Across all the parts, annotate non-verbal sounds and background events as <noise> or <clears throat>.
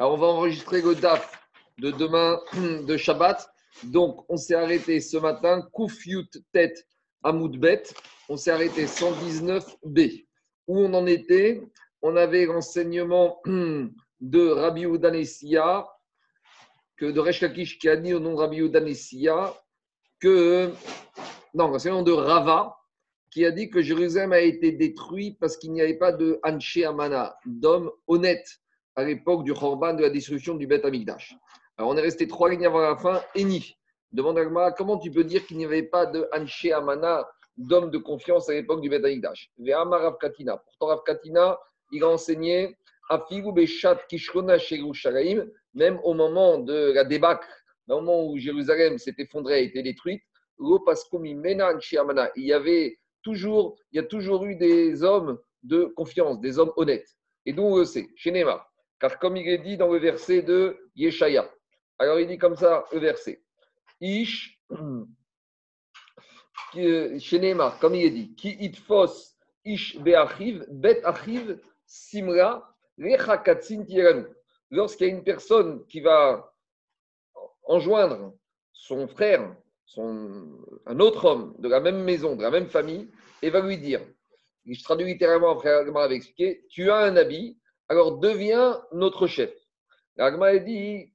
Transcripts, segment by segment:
Alors, on va enregistrer le DAF de demain <clears throat> de Shabbat. Donc, on s'est arrêté ce matin, Koufyut Tet Amoudbet. On s'est arrêté 119b. Où on en était? On avait l'enseignement <clears throat> de Rabbi Udanessia, que de Resh Lakish qui a dit au nom de Rabbi Udanessia que. Non, l'enseignement de Rava, qui a dit que Jérusalem a été détruit parce qu'il n'y avait pas de Anshe Amana, d'hommes honnêtes à l'époque du Khorban, de la destruction du Beth Amikdash. Alors on est resté trois lignes avant la fin. Eni demande à comment tu peux dire qu'il n'y avait pas de Anshe Amana, d'hommes de confiance à l'époque du Beth Amikdash Rav Katina. Pourtant, Rav Katina, il a enseigné Beshat Kishrona Shalaim, même au moment de la débâcle, au moment où Jérusalem s'est effondrée et été détruite, il y avait toujours, il y a toujours eu des hommes de confiance, des hommes honnêtes. Et d'où on le sait? Chez Neymar. Car comme il est dit dans le verset de Yeshaya, alors il dit comme ça le verset Ish, <clears throat> Neymar, comme il est dit, Ki itfos ish be'achiv, bet achiv simra tiranu. Lorsqu'il y a une personne qui va enjoindre son frère, son, un autre homme de la même maison, de la même famille, et va lui dire, je traduis littéralement, frère Agma avait expliqué, tu as un habit, alors deviens notre chef. Agma dit,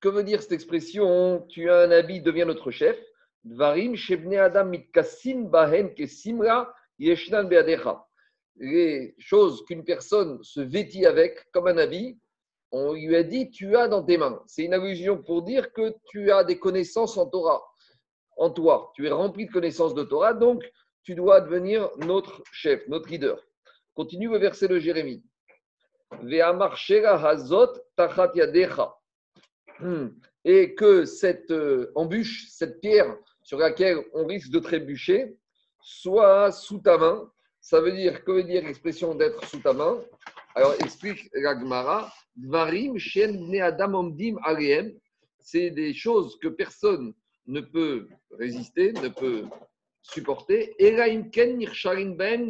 que veut dire cette expression Tu as un habit, deviens notre chef. Shebne adam kesimra. Les choses qu'une personne se vêtit avec comme un habit, on lui a dit tu as dans tes mains. C'est une allusion pour dire que tu as des connaissances en Torah, en toi. Tu es rempli de connaissances de Torah, donc tu dois devenir notre chef, notre leader. Continue le verset de Jérémie. Hmm. Et que cette euh, embûche, cette pierre sur laquelle on risque de trébucher, soit sous ta main. Ça veut dire, que veut dire l'expression d'être sous ta main? Alors, explique Ragmara, Dvarim, Shen, Adam, Omdim, c'est des choses que personne ne peut résister, ne peut supporter. Ben,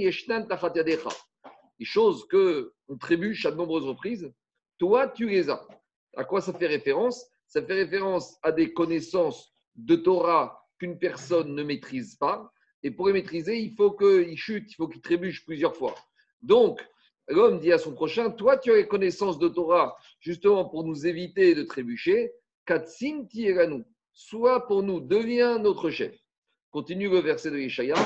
des choses que on trébuche à de nombreuses reprises, toi, tu les as. À quoi ça fait référence? Ça fait référence à des connaissances de Torah qu'une personne ne maîtrise pas. Et pour les maîtriser, il faut qu'il chute, il faut qu'il trébuche plusieurs fois. Donc, l'homme dit à son prochain, toi, tu as les connaissances de Torah justement pour nous éviter de trébucher. Katsin nous soit pour nous, deviens notre chef. Continue le verset de Yeshaya.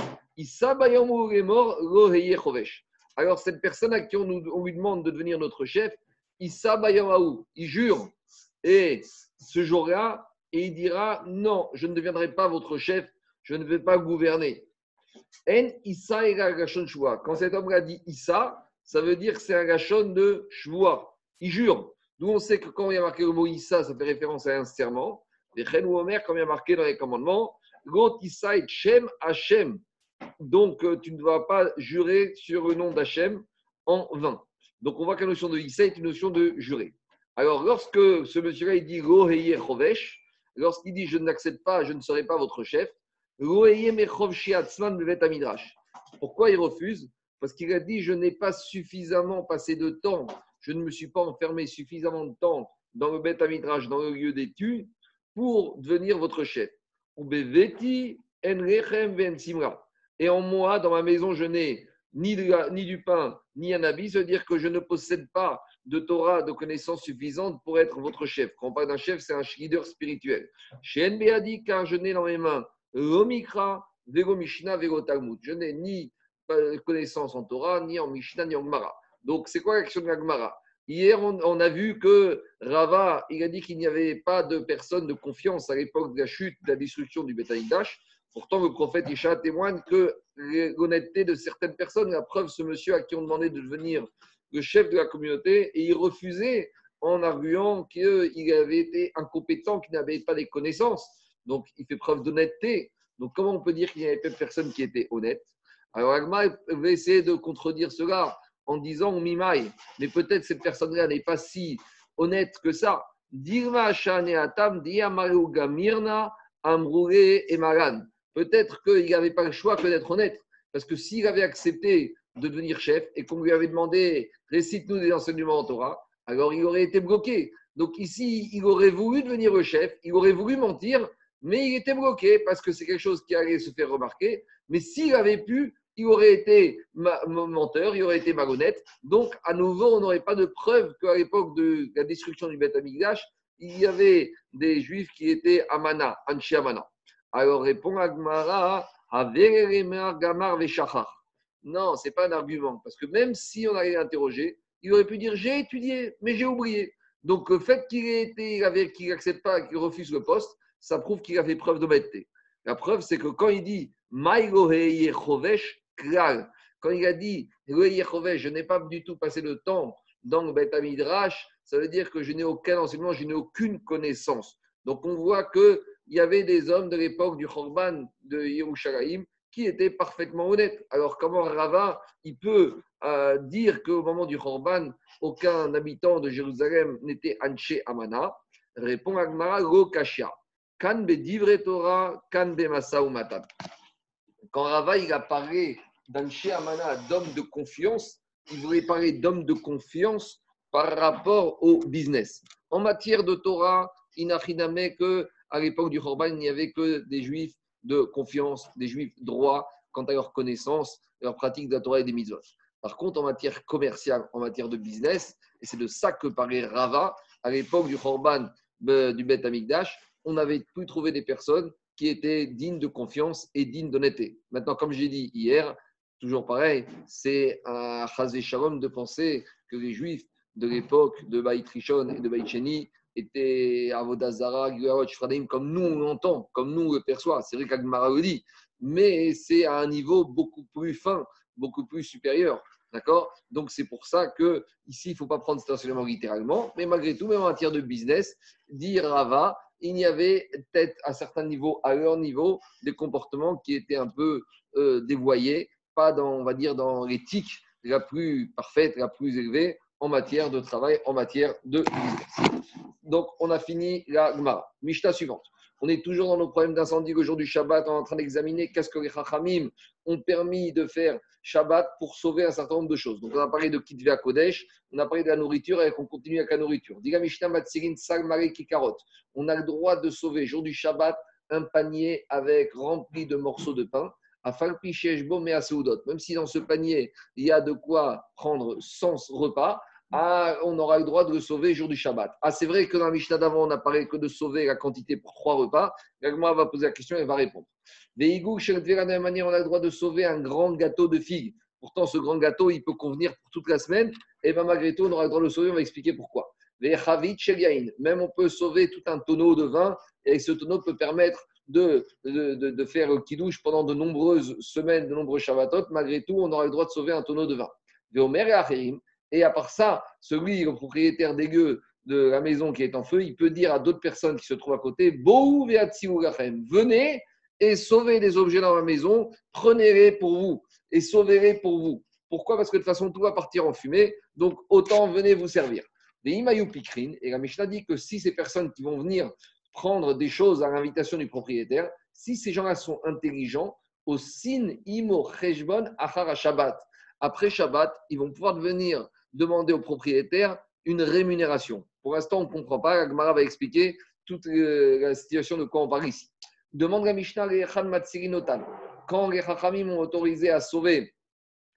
Alors, cette personne à qui on, lui demande de devenir notre chef, Issa il jure, et ce jour-là, et il dira Non, je ne deviendrai pas votre chef, je ne vais pas gouverner. En Issa Quand cet homme a dit Issa, ça veut dire que c'est un gachon de Shvoa. Il jure. D'où on sait que quand il y a marqué le mot Issa, ça fait référence à un serment. Les ou Omer, comme il y a marqué dans les commandements, Shem Hashem. Donc, euh, tu ne dois pas jurer sur le nom d'Hachem en vain. Donc, on voit que la notion de Issa est une notion de jurer. Alors, lorsque ce monsieur-là, il dit Chovesh, lorsqu'il dit je n'accepte pas, je ne serai pas votre chef, pourquoi il refuse? Parce qu'il a dit je n'ai pas suffisamment passé de temps, je ne me suis pas enfermé suffisamment de temps dans le Beth Amidrash, dans le lieu d'étude, pour devenir votre chef. Et en moi, dans ma maison, je n'ai ni, ni, du pain, ni un habit. Ça veut dire que je ne possède pas de Torah, de connaissances suffisantes pour être votre chef. Quand on parle d'un chef, c'est un leader spirituel. Chez NB dit, car je n'ai dans mes mains l'omikra, vego Mishnah, vego Talmud. Je n'ai ni connaissance en Torah, ni en Mishnah, ni en Gemara. Donc, c'est quoi l'action de la Gemara? Hier, on, a vu que Rava, il a dit qu'il n'y avait pas de personne de confiance à l'époque de la chute, de la destruction du Betaïdash. Pourtant, le prophète Isha témoigne que l'honnêteté de certaines personnes, la preuve, ce monsieur à qui on demandait de devenir le chef de la communauté, et il refusait en arguant qu'il avait été incompétent, qu'il n'avait pas des connaissances. Donc, il fait preuve d'honnêteté. Donc, comment on peut dire qu'il n'y avait pas de personne qui était honnête Alors, Agma va essayer de contredire cela en disant mais peut-être cette personne-là n'est pas si honnête que ça. Dirma Shaneatam, Mirna, et Maran. Peut-être qu'il n'avait pas le choix que d'être honnête. Parce que s'il avait accepté de devenir chef et qu'on lui avait demandé récite-nous des enseignements en Torah, alors il aurait été bloqué. Donc ici, il aurait voulu devenir le chef, il aurait voulu mentir, mais il était bloqué parce que c'est quelque chose qui allait se faire remarquer. Mais s'il avait pu, il aurait été menteur, il aurait été malhonnête. Donc, à nouveau, on n'aurait pas de preuve qu'à l'époque de la destruction du Beth Amigdash, il y avait des juifs qui étaient Amana, Anchi Amana. Alors répond Agmara, Gamar. Non, ce n'est pas un argument, parce que même si on allait l'interroger, il aurait pu dire j'ai étudié, mais j'ai oublié. Donc le fait qu'il ait qu'il n'accepte pas, qu'il refuse le poste, ça prouve qu'il a fait preuve d'honnêteté. La preuve, c'est que quand il dit quand il a dit je n'ai pas du tout passé de temps dans le Beth Midrash, ça veut dire que je n'ai aucun enseignement, je n'ai aucune connaissance. Donc on voit qu'il y avait des hommes de l'époque du Khorban de Yerushalayim qui étaient parfaitement honnêtes. Alors comment Rava, il peut euh, dire qu'au moment du Khorban, aucun habitant de Jérusalem n'était Anché Amana? Répond Agmara, Lo. Kan be Torah, kan be Quand Rava, il a parlé d'Anché Amana, d'homme de confiance, il voulait parler d'homme de confiance par rapport au business. En matière de Torah, il n'a que à l'époque du Khorban, il n'y avait que des juifs de confiance, des juifs droits quant à leur connaissance, leur pratique de la Torah et des mitzvot. Par contre, en matière commerciale, en matière de business, et c'est de ça que parlait Rava, à l'époque du Khorban euh, du Bet Amigdash, on avait pu trouver des personnes qui étaient dignes de confiance et dignes d'honnêteté. Maintenant, comme j'ai dit hier, toujours pareil, c'est un chazé shalom de penser que les juifs de l'époque de Baït Rishon et de Baït étaient Avodazara, comme nous on l'entend, comme nous on le perçoit. C'est vrai qu'Agmara le dit, mais c'est à un niveau beaucoup plus fin, beaucoup plus supérieur. D'accord? Donc c'est pour ça que ici il ne faut pas prendre cet enseignement littéralement, mais malgré tout, même en matière de business, dire Rava, il y avait peut-être à certains niveaux, à leur niveau, des comportements qui étaient un peu euh, dévoyés, pas dans, on va dire, dans l'éthique la plus parfaite, la plus élevée, en matière de travail, en matière de business. Donc, on a fini la Gemara. Mishta suivante. On est toujours dans nos problèmes d'incendie. Le jour du Shabbat, on est en train d'examiner qu'est-ce que les Chachamim ont permis de faire Shabbat pour sauver un certain nombre de choses. Donc, on a parlé de Kitve à Kodesh, on a parlé de la nourriture et on continue avec la nourriture. Diga Mishnah Matsirin Salmare Kikarot. On a le droit de sauver, jour du Shabbat, un panier avec rempli de morceaux de pain. Même si dans ce panier, il y a de quoi prendre 100 repas, ah, on aura le droit de le sauver le jour du Shabbat. Ah, c'est vrai que dans la Mishnah d'avant, on n'a parlé que de sauver la quantité pour trois repas. Gagma va poser la question et va répondre. De la manière, on a le droit de sauver un grand gâteau de figues. Pourtant, ce grand gâteau, il peut convenir pour toute la semaine. Et bien, malgré tout, on aura le droit de le sauver. On va expliquer pourquoi. Même on peut sauver tout un tonneau de vin et ce tonneau peut permettre de, de, de, de faire kidouche pendant de nombreuses semaines, de nombreux Shabbatot. Malgré tout, on aura le droit de sauver un tonneau de vin. Et à part ça, celui, le propriétaire dégueu de la maison qui est en feu, il peut dire à d'autres personnes qui se trouvent à côté Venez et sauvez des objets dans la maison, prenez-les pour vous et sauvez-les pour vous. Pourquoi? Parce que de toute façon, tout va partir en fumée, donc autant venez vous servir. Et la Mishnah dit que si ces personnes qui vont venir prendre des choses à l'invitation du propriétaire, si ces gens-là sont intelligents, au sin imo cheshbon achara Shabbat. Après Shabbat, ils vont pouvoir venir demander au propriétaire une rémunération. Pour l'instant, on ne comprend pas. Agmara va expliquer toute euh, la situation de quoi on parle ici. Demande la Mishnah Quand les Chachamim ont autorisé à sauver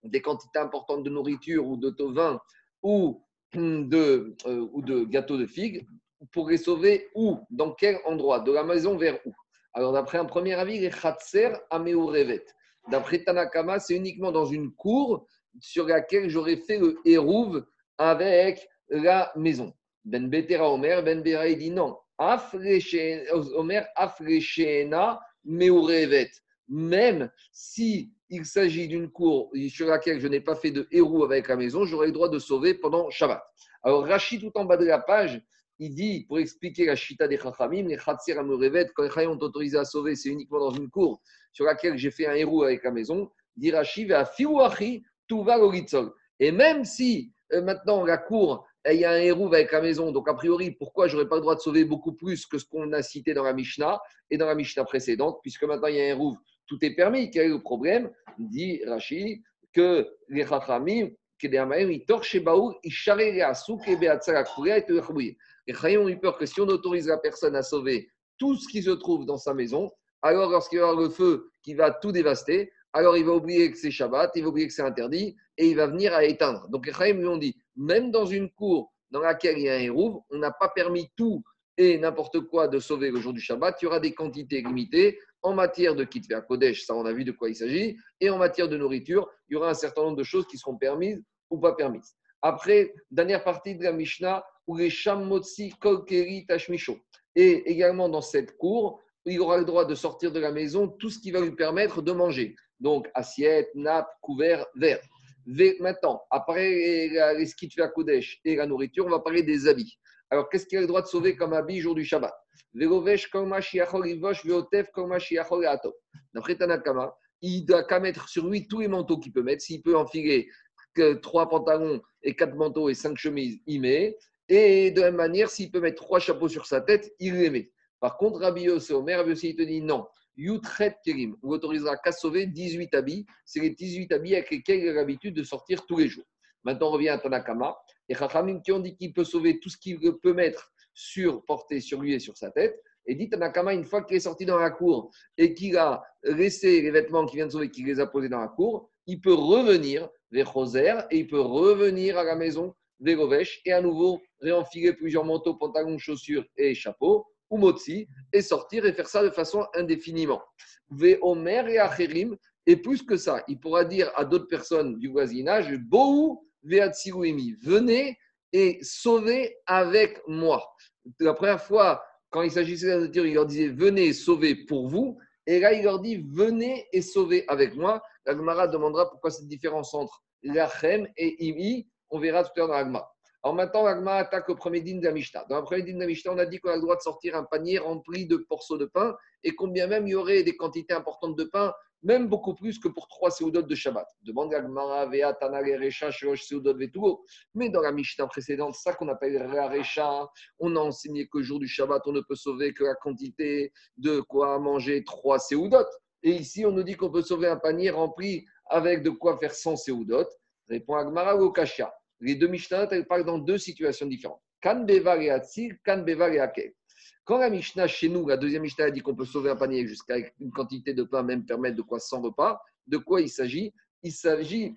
des quantités importantes de nourriture ou de vin ou de, euh, ou de gâteaux de figues, pour les sauver où? Dans quel endroit? De la maison vers où? Alors, d'après un premier avis, les Khatser Ameurevet. D'après Tanakama, c'est uniquement dans une cour sur laquelle j'aurais fait le hérouve avec la maison. Ben Betera Omer, Ben Bera dit non. Omer Afreshena Meurevet. Même si il s'agit d'une cour sur laquelle je n'ai pas fait de héros avec la maison, j'aurai le droit de sauver pendant Shabbat. Alors Rachid, tout en bas de la page, il dit, pour expliquer la chita des Chachamim, les Khatsir Amurevet, quand les Chachamim ont autorisé à sauver, c'est uniquement dans une cour sur laquelle j'ai fait un héros avec la maison, dit Rachid, tout va Et même si euh, maintenant la cour, il y a un héros avec la maison, donc a priori, pourquoi j'aurais pas le droit de sauver beaucoup plus que ce qu'on a cité dans la Mishnah et dans la Mishnah précédente, puisque maintenant il y a un héros, tout est permis. Quel est le problème? Dit Rachid que les Chachamim Les Chayim ont eu peur que si on autorise la personne à sauver tout ce qui se trouve dans sa maison, alors lorsqu'il y aura le feu qui va tout dévaster, alors il va oublier que c'est Shabbat, il va oublier que c'est interdit, et il va venir à éteindre. Donc les Chayim lui ont dit, même dans une cour dans laquelle il y a un hérouve, on n'a pas permis tout et n'importe quoi de sauver le jour du Shabbat. Il y aura des quantités limitées en matière de kitvé Kodesh, ça on a vu de quoi il s'agit, et en matière de nourriture, il y aura un certain nombre de choses qui seront permises ou pas permises. Après, dernière partie de la Mishnah, où les Shammotsi Kolkeri Tashmisho. Et également dans cette cour, il aura le droit de sortir de la maison tout ce qui va lui permettre de manger. Donc assiette, nappe, couvert, verre. Maintenant, après les skits à Kodesh et la nourriture, on va parler des habits. Alors, qu'est-ce qu'il a le droit de sauver comme habit jour du Shabbat? D'après Tanakama, il doit qu'à mettre sur lui tous les manteaux qu'il peut mettre. S'il peut enfiler trois pantalons et quatre manteaux et cinq chemises, il met. Et de la même manière, s'il peut mettre trois chapeaux sur sa tête, il les met. Par contre, Rabbi Yosef Omer, Rabbi il te dit non. Yutret Kerim, on autorisera qu'à sauver 18 habits. C'est les 18 habits avec lesquels il a l'habitude de sortir tous les jours. Maintenant, on revient à Tanakama. Et Chachamim qui ont dit qu'il peut sauver tout ce qu'il peut mettre sur, porter sur lui et sur sa tête. Et dit Tanakama, une fois qu'il est sorti dans la cour et qu'il a laissé les vêtements qu'il vient de sauver, qu'il les a posés dans la cour, il peut revenir vers Roser et il peut revenir à la maison vers Rovesh et à nouveau réenfiler plusieurs manteaux, pantalons, chaussures et chapeaux ou motzi, et sortir et faire ça de façon indéfiniment. Omer et Acherim, et plus que ça, il pourra dire à d'autres personnes du voisinage, Bohu venez et sauvez avec moi. La première fois, quand il s'agissait de nature, il leur disait venez sauver pour vous. Et là, il leur dit venez et sauvez avec moi. La Gemara demandera pourquoi cette différence entre Lachem et Imi. On verra tout à l'heure dans la Gemara. Alors maintenant, l'agma attaque le premier din de la Mishnah. Dans le premier din de la Mishnah, on a dit qu'on a le droit de sortir un panier rempli de morceaux de pain et combien même il y aurait des quantités importantes de pain, même beaucoup plus que pour trois seudot de Shabbat. Demande l'agma, Vea, Tanag, Recha, Shosh, seudot, Vetugo. Mais dans la Mishnah précédente, ça qu'on appelle Recha, on a enseigné que le jour du Shabbat, on ne peut sauver que la quantité de quoi manger trois seudot. Et ici, on nous dit qu'on peut sauver un panier rempli avec de quoi faire 100 seudot. Répond Agmara ou Kashia. Les deux Mishnah, elles parlent dans deux situations différentes. Kan Bevar et Atzil, Kan Bevar et Akel. Quand la Mishnah chez nous, la deuxième Mishnah, a dit qu'on peut sauver un panier jusqu'à une quantité de pain, même permettre de quoi 100 repas, de quoi il s'agit? Il s'agit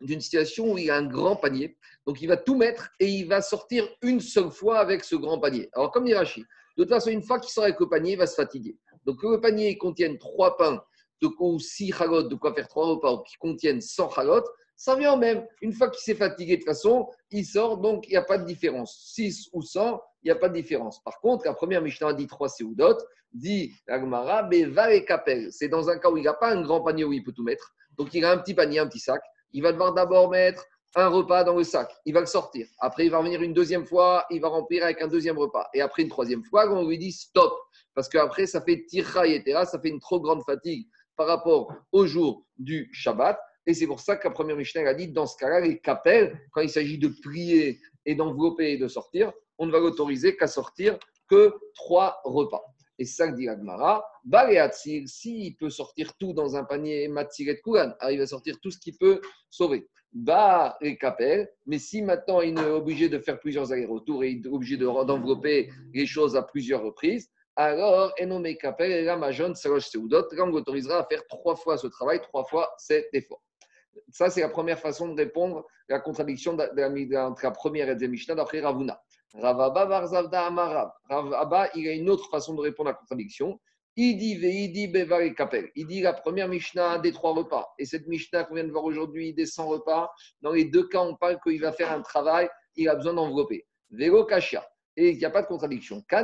d'une situation où il a un grand panier. Donc il va tout mettre et il va sortir une seule fois avec ce grand panier. Alors comme dit Rachid, de toute façon, une fois qu'il sort avec le panier, il va se fatiguer. Donc le panier contienne trois pains de, ou six chalotes, de quoi faire trois repas, qui contiennent 100 chalotes, ça vient même. Une fois qu'il s'est fatigué, de toute façon, il sort, donc il n'y a pas de différence. 6 ou 100, il n'y a pas de différence. Par contre, la première Mishnah a dit 3 Seudot, dit Agmara, va et Kapel. C'est dans un cas où il n'a pas un grand panier où il peut tout mettre. Donc il a un petit panier, un petit sac. Il va devoir d'abord mettre un repas dans le sac. Il va le sortir. Après, il va revenir une deuxième fois, il va remplir avec un deuxième repas. Et après, une troisième fois, on lui dit stop. Parce qu'après, ça fait tirra et ça fait une trop grande fatigue par rapport au jour du Shabbat. Et c'est pour ça que la première Mishnah a dit dans ce cas-là, les capelles, quand il s'agit de prier et d'envelopper et de sortir, on ne va l'autoriser qu'à sortir que trois repas. Et ça que dit Agmara, Baléatzir, s'il peut sortir tout dans un panier Matzir et Kouran, il va sortir tout ce qu'il peut sauver. Bah, les capelles, mais si maintenant il est obligé de faire plusieurs allers-retours et il est obligé d'envelopper les choses à plusieurs reprises, alors, Enome Kapel, et la Majon, Salosh Seudot, on l'autorisera à faire trois fois ce travail, trois fois cet effort. Ça, c'est la première façon de répondre à la contradiction entre la première et la deuxième Mishnah d'après Ravuna. Ravaba Varzavda Amarab. Ravaba, il a une autre façon de répondre à la contradiction. Il dit Veidi Bevar Kapel. Il dit la première Mishnah des trois repas. Et cette Mishnah qu'on vient de voir aujourd'hui des 100 repas, dans les deux cas, on parle qu'il va faire un travail, il a besoin d'envelopper. Vego Kashia et il n'y a pas de contradiction. Quand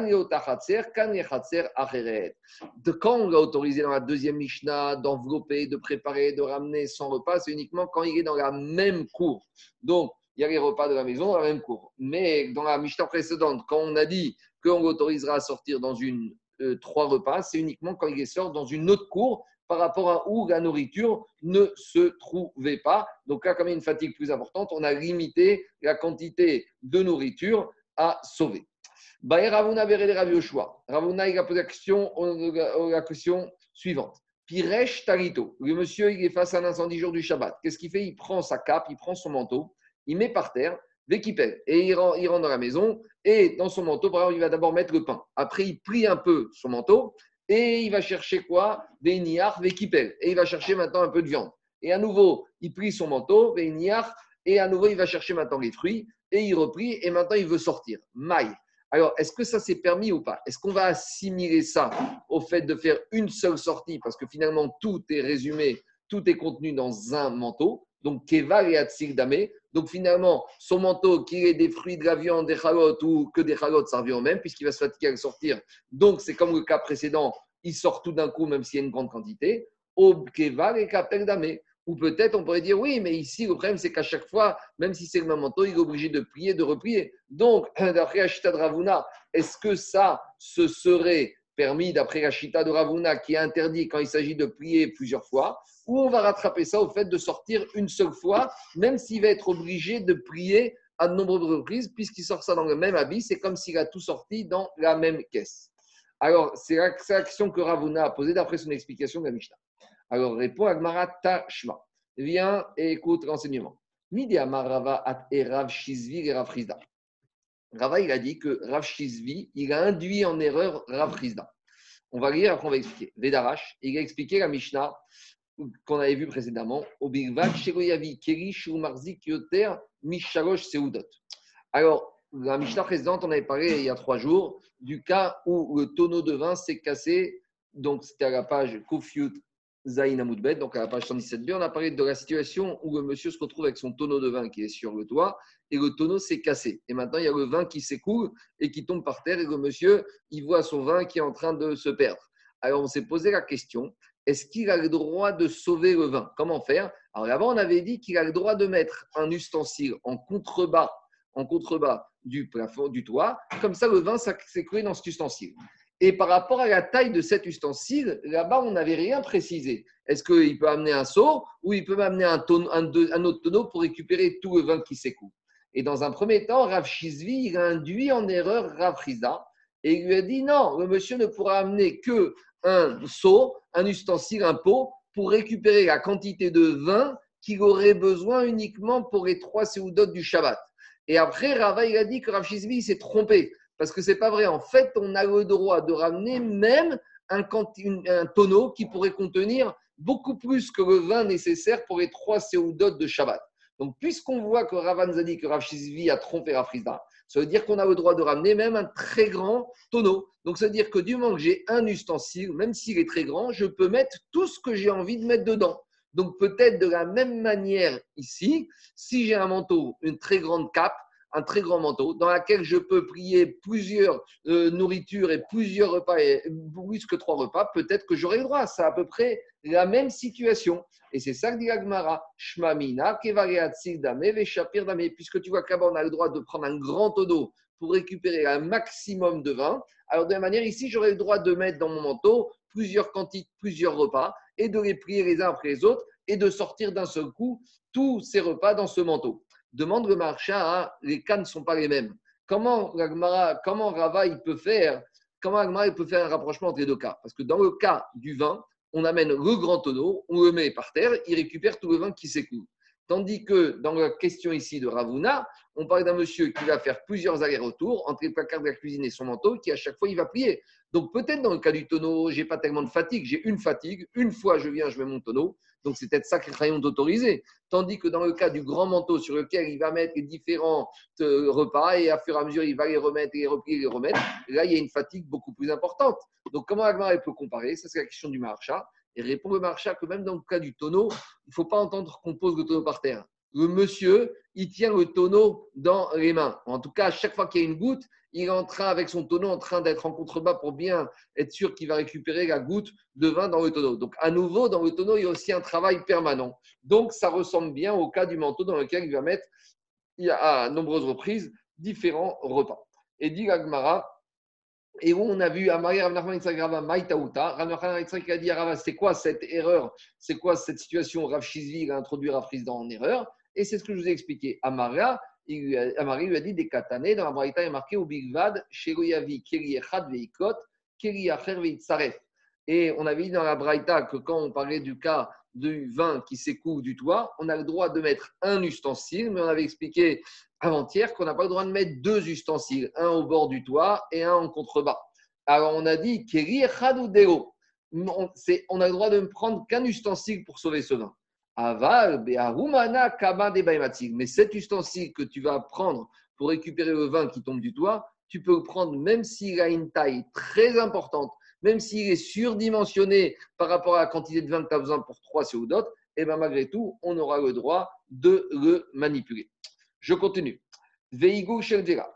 on l'a autorisé dans la deuxième Mishnah d'envelopper, de préparer, de ramener son repas, c'est uniquement quand il est dans la même cour. Donc, il y a les repas de la maison dans la même cour. Mais dans la Mishnah précédente, quand on a dit qu'on l'autorisera à sortir dans une euh, trois repas, c'est uniquement quand il sort dans une autre cour par rapport à où la nourriture ne se trouvait pas. Donc là, comme il y a une fatigue plus importante, on a limité la quantité de nourriture à sauver. Ravuna Ravuna, il a posé la question, la question suivante. Piresh Tarito. Le monsieur, il est face à un incendie jour du Shabbat. Qu'est-ce qu'il fait? Il prend sa cape, il prend son manteau, il met par terre, Vekipel, et il rentre, dans la maison. Et dans son manteau, par exemple, il va d'abord mettre le pain. Après, il plie un peu son manteau et il va chercher quoi? Des niar, Vekipel. Et il va chercher maintenant un peu de viande. Et à nouveau, il plie son manteau, des et à nouveau, il va chercher maintenant les fruits. Et il replie, et maintenant, il veut sortir. Maï. Alors, est-ce que ça c'est permis ou pas? Est-ce qu'on va assimiler ça au fait de faire une seule sortie? Parce que finalement, tout est résumé, tout est contenu dans un manteau. Donc, Keval et Atsir Damé. Donc, finalement, son manteau, qu'il ait des fruits, de la viande, des chalotes ou que des chalotes, ça revient au même, puisqu'il va se fatiguer à le sortir. Donc, c'est comme le cas précédent, il sort tout d'un coup, même s'il y a une grande quantité. Au Keval et Kapel. Ou peut-être on pourrait dire oui, mais ici le problème c'est qu'à chaque fois, même si c'est le même manteau, il est obligé de prier, de replier. Donc, <clears throat> d'après Ashita de Ravuna, est-ce que ça, ce serait permis d'après la Chita de Ravuna qui est interdit quand il s'agit de prier plusieurs fois Ou on va rattraper ça au fait de sortir une seule fois, même s'il va être obligé de prier à de nombreuses reprises, puisqu'il sort ça dans le même habit, c'est comme s'il a tout sorti dans la même caisse. Alors, c'est la question que Ravuna a posée d'après son explication de la Mishnah. Alors répond Agmara Tashma. Viens et écoute l'enseignement. Midi Rava at et Rav Shizvi et Rav. Rava, il a dit que Rav Shizvi, il a induit en erreur Rav Frizda. On va lire, après on va expliquer. Vedarash, il a expliqué la Mishnah qu'on avait vue précédemment. Au Bigvat, Shegoyavi, Keri, Shumarzik, Yoter, Mishalosh, Seudot. Alors, la Mishnah précédente, on avait parlé il y a trois jours du cas où le tonneau de vin s'est cassé. Donc, c'était à la page Kofiut Zain Amoudbet, donc à la page 117b, on a parlé de la situation où le monsieur se retrouve avec son tonneau de vin qui est sur le toit et le tonneau s'est cassé. Et maintenant, il y a le vin qui s'écoule et qui tombe par terre et le monsieur, il voit son vin qui est en train de se perdre. Alors, on s'est posé la question, est-ce qu'il a le droit de sauver le vin? Comment faire? Alors, avant, on avait dit qu'il a le droit de mettre un ustensile en contrebas, en contrebas du plafond, du toit. Comme ça, le vin s'écoule dans cet ustensile. Et par rapport à la taille de cet ustensile, là-bas, on n'avait rien précisé. Est-ce qu'il peut amener un seau ou il peut amener un, autre tonneau pour récupérer tout le vin qui s'écoule Et dans un premier temps, Rav Shizvi, a induit en erreur Rav Riza et il lui a dit non, le monsieur ne pourra amener que un seau, un ustensile, un pot pour récupérer la quantité de vin qu'il aurait besoin uniquement pour les trois séoudotes du Shabbat. Et après, Rava, a dit que Rav Shizvi s'est trompé. Parce que ce n'est pas vrai. En fait, on a le droit de ramener même un, tonneau qui pourrait contenir beaucoup plus que le vin nécessaire pour les trois séoudotes de Shabbat. Donc, puisqu'on voit que Ravan dit que Rav Shizvi a trompé Rav ça veut dire qu'on a le droit de ramener même un très grand tonneau. Donc, ça veut dire que du moment que j'ai un ustensile, même s'il est très grand, je peux mettre tout ce que j'ai envie de mettre dedans. Donc, peut-être de la même manière ici, si j'ai un manteau, une très grande cape, un très grand manteau dans lequel je peux prier plusieurs euh, nourritures et plusieurs repas, et plus que trois repas, peut-être que j'aurai le droit. C'est à peu près la même situation. Et c'est ça que dit Agmara, Shmamina, Dame, puisque tu vois qu'à on a le droit de prendre un grand tonneau pour récupérer un maximum de vin. Alors, de la manière ici, j'aurai le droit de mettre dans mon manteau plusieurs quantités, plusieurs repas et de les prier les uns après les autres et de sortir d'un seul coup tous ces repas dans ce manteau. Demande le marcha, les cas ne sont pas les mêmes. Comment, comment Rava il peut faire Comment il peut faire un rapprochement entre les deux cas? Parce que dans le cas du vin, on amène le grand tonneau, on le met par terre, il récupère tout le vin qui s'écoule. Tandis que dans la question ici de Ravuna, on parle d'un monsieur qui va faire plusieurs allers-retours entre les placards de la cuisine et son manteau, qui à chaque fois il va prier. Donc peut-être dans le cas du tonneau, j'ai pas tellement de fatigue, j'ai une fatigue, une fois je viens, je mets mon tonneau, donc c'est peut-être ça qu'il crayon d'autoriser. Tandis que dans le cas du grand manteau sur lequel il va mettre les différents euh, repas et à fur et à mesure il va les remettre et les replier les remettre, là il y a une fatigue beaucoup plus importante. Donc comment Agmar peut comparer? Ça c'est la question du marcha. Et répond le marcha que même dans le cas du tonneau, il ne faut pas entendre qu'on pose le tonneau par terre. Le monsieur, il tient le tonneau dans les mains. En tout cas, à chaque fois qu'il y a une goutte, il est en train, avec son tonneau, en train d'être en contrebas pour bien être sûr qu'il va récupérer la goutte de vin dans le tonneau. Donc, à nouveau, dans le tonneau, il y a aussi un travail permanent. Donc, ça ressemble bien au cas du manteau dans lequel il va mettre, à nombreuses reprises, différents repas. Et dit Gagmara, et où on a vu Amari Ravnachman Grava Maïtaouta. Ravnachman à c'est quoi cette erreur? C'est quoi cette situation? Rav Shizvi a introduit Rav dans en erreur Et c'est ce que je vous ai expliqué. Amara, Amari lui a dit des katané. Dans la Braïta, il est marqué au Bigvad, Sheroyavi, Keri Echad Veikot, Keri Acher Veitzaref. Et on avait dit dans la Braïta que quand on parlait du cas du vin qui s'écoule du toit, on a le droit de mettre un ustensile, mais on avait expliqué avant-hier qu'on n'a pas le droit de mettre deux ustensiles, un au bord du toit et un en contrebas. Alors on a dit on, on a le droit de ne prendre qu'un ustensile pour sauver ce vin. Aval, Mais cet ustensile que tu vas prendre pour récupérer le vin qui tombe du toit, tu peux le prendre même s'il a une taille très importante, même s'il est surdimensionné par rapport à la quantité de vin que tu as besoin pour trois seudot, et bien malgré tout, on aura le droit de le manipuler. Je continue. Veigu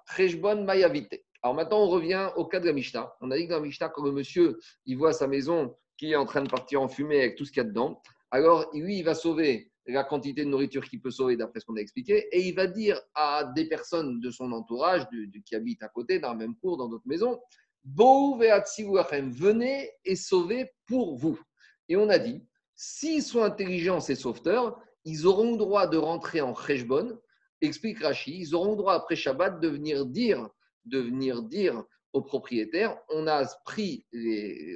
Treshbon Mayavite. Alors maintenant, on revient au cas de la Mishnah. On a dit que dans la Mishnah, quand le monsieur il voit sa maison qui est en train de partir en fumée avec tout ce qu'il y a dedans, alors lui, il va sauver la quantité de nourriture qu'il peut sauver d'après ce qu'on a expliqué, et il va dire à des personnes de son entourage, qui habitent à côté, dans la même cour, dans d'autres maisons, venez et sauvez pour vous. Et on a dit, s'ils sont intelligents, ces sauveteurs, ils auront le droit de rentrer en Cheshbon, explique Rashi, ils auront le droit après Shabbat de venir dire, de venir dire au propriétaire, on a pris,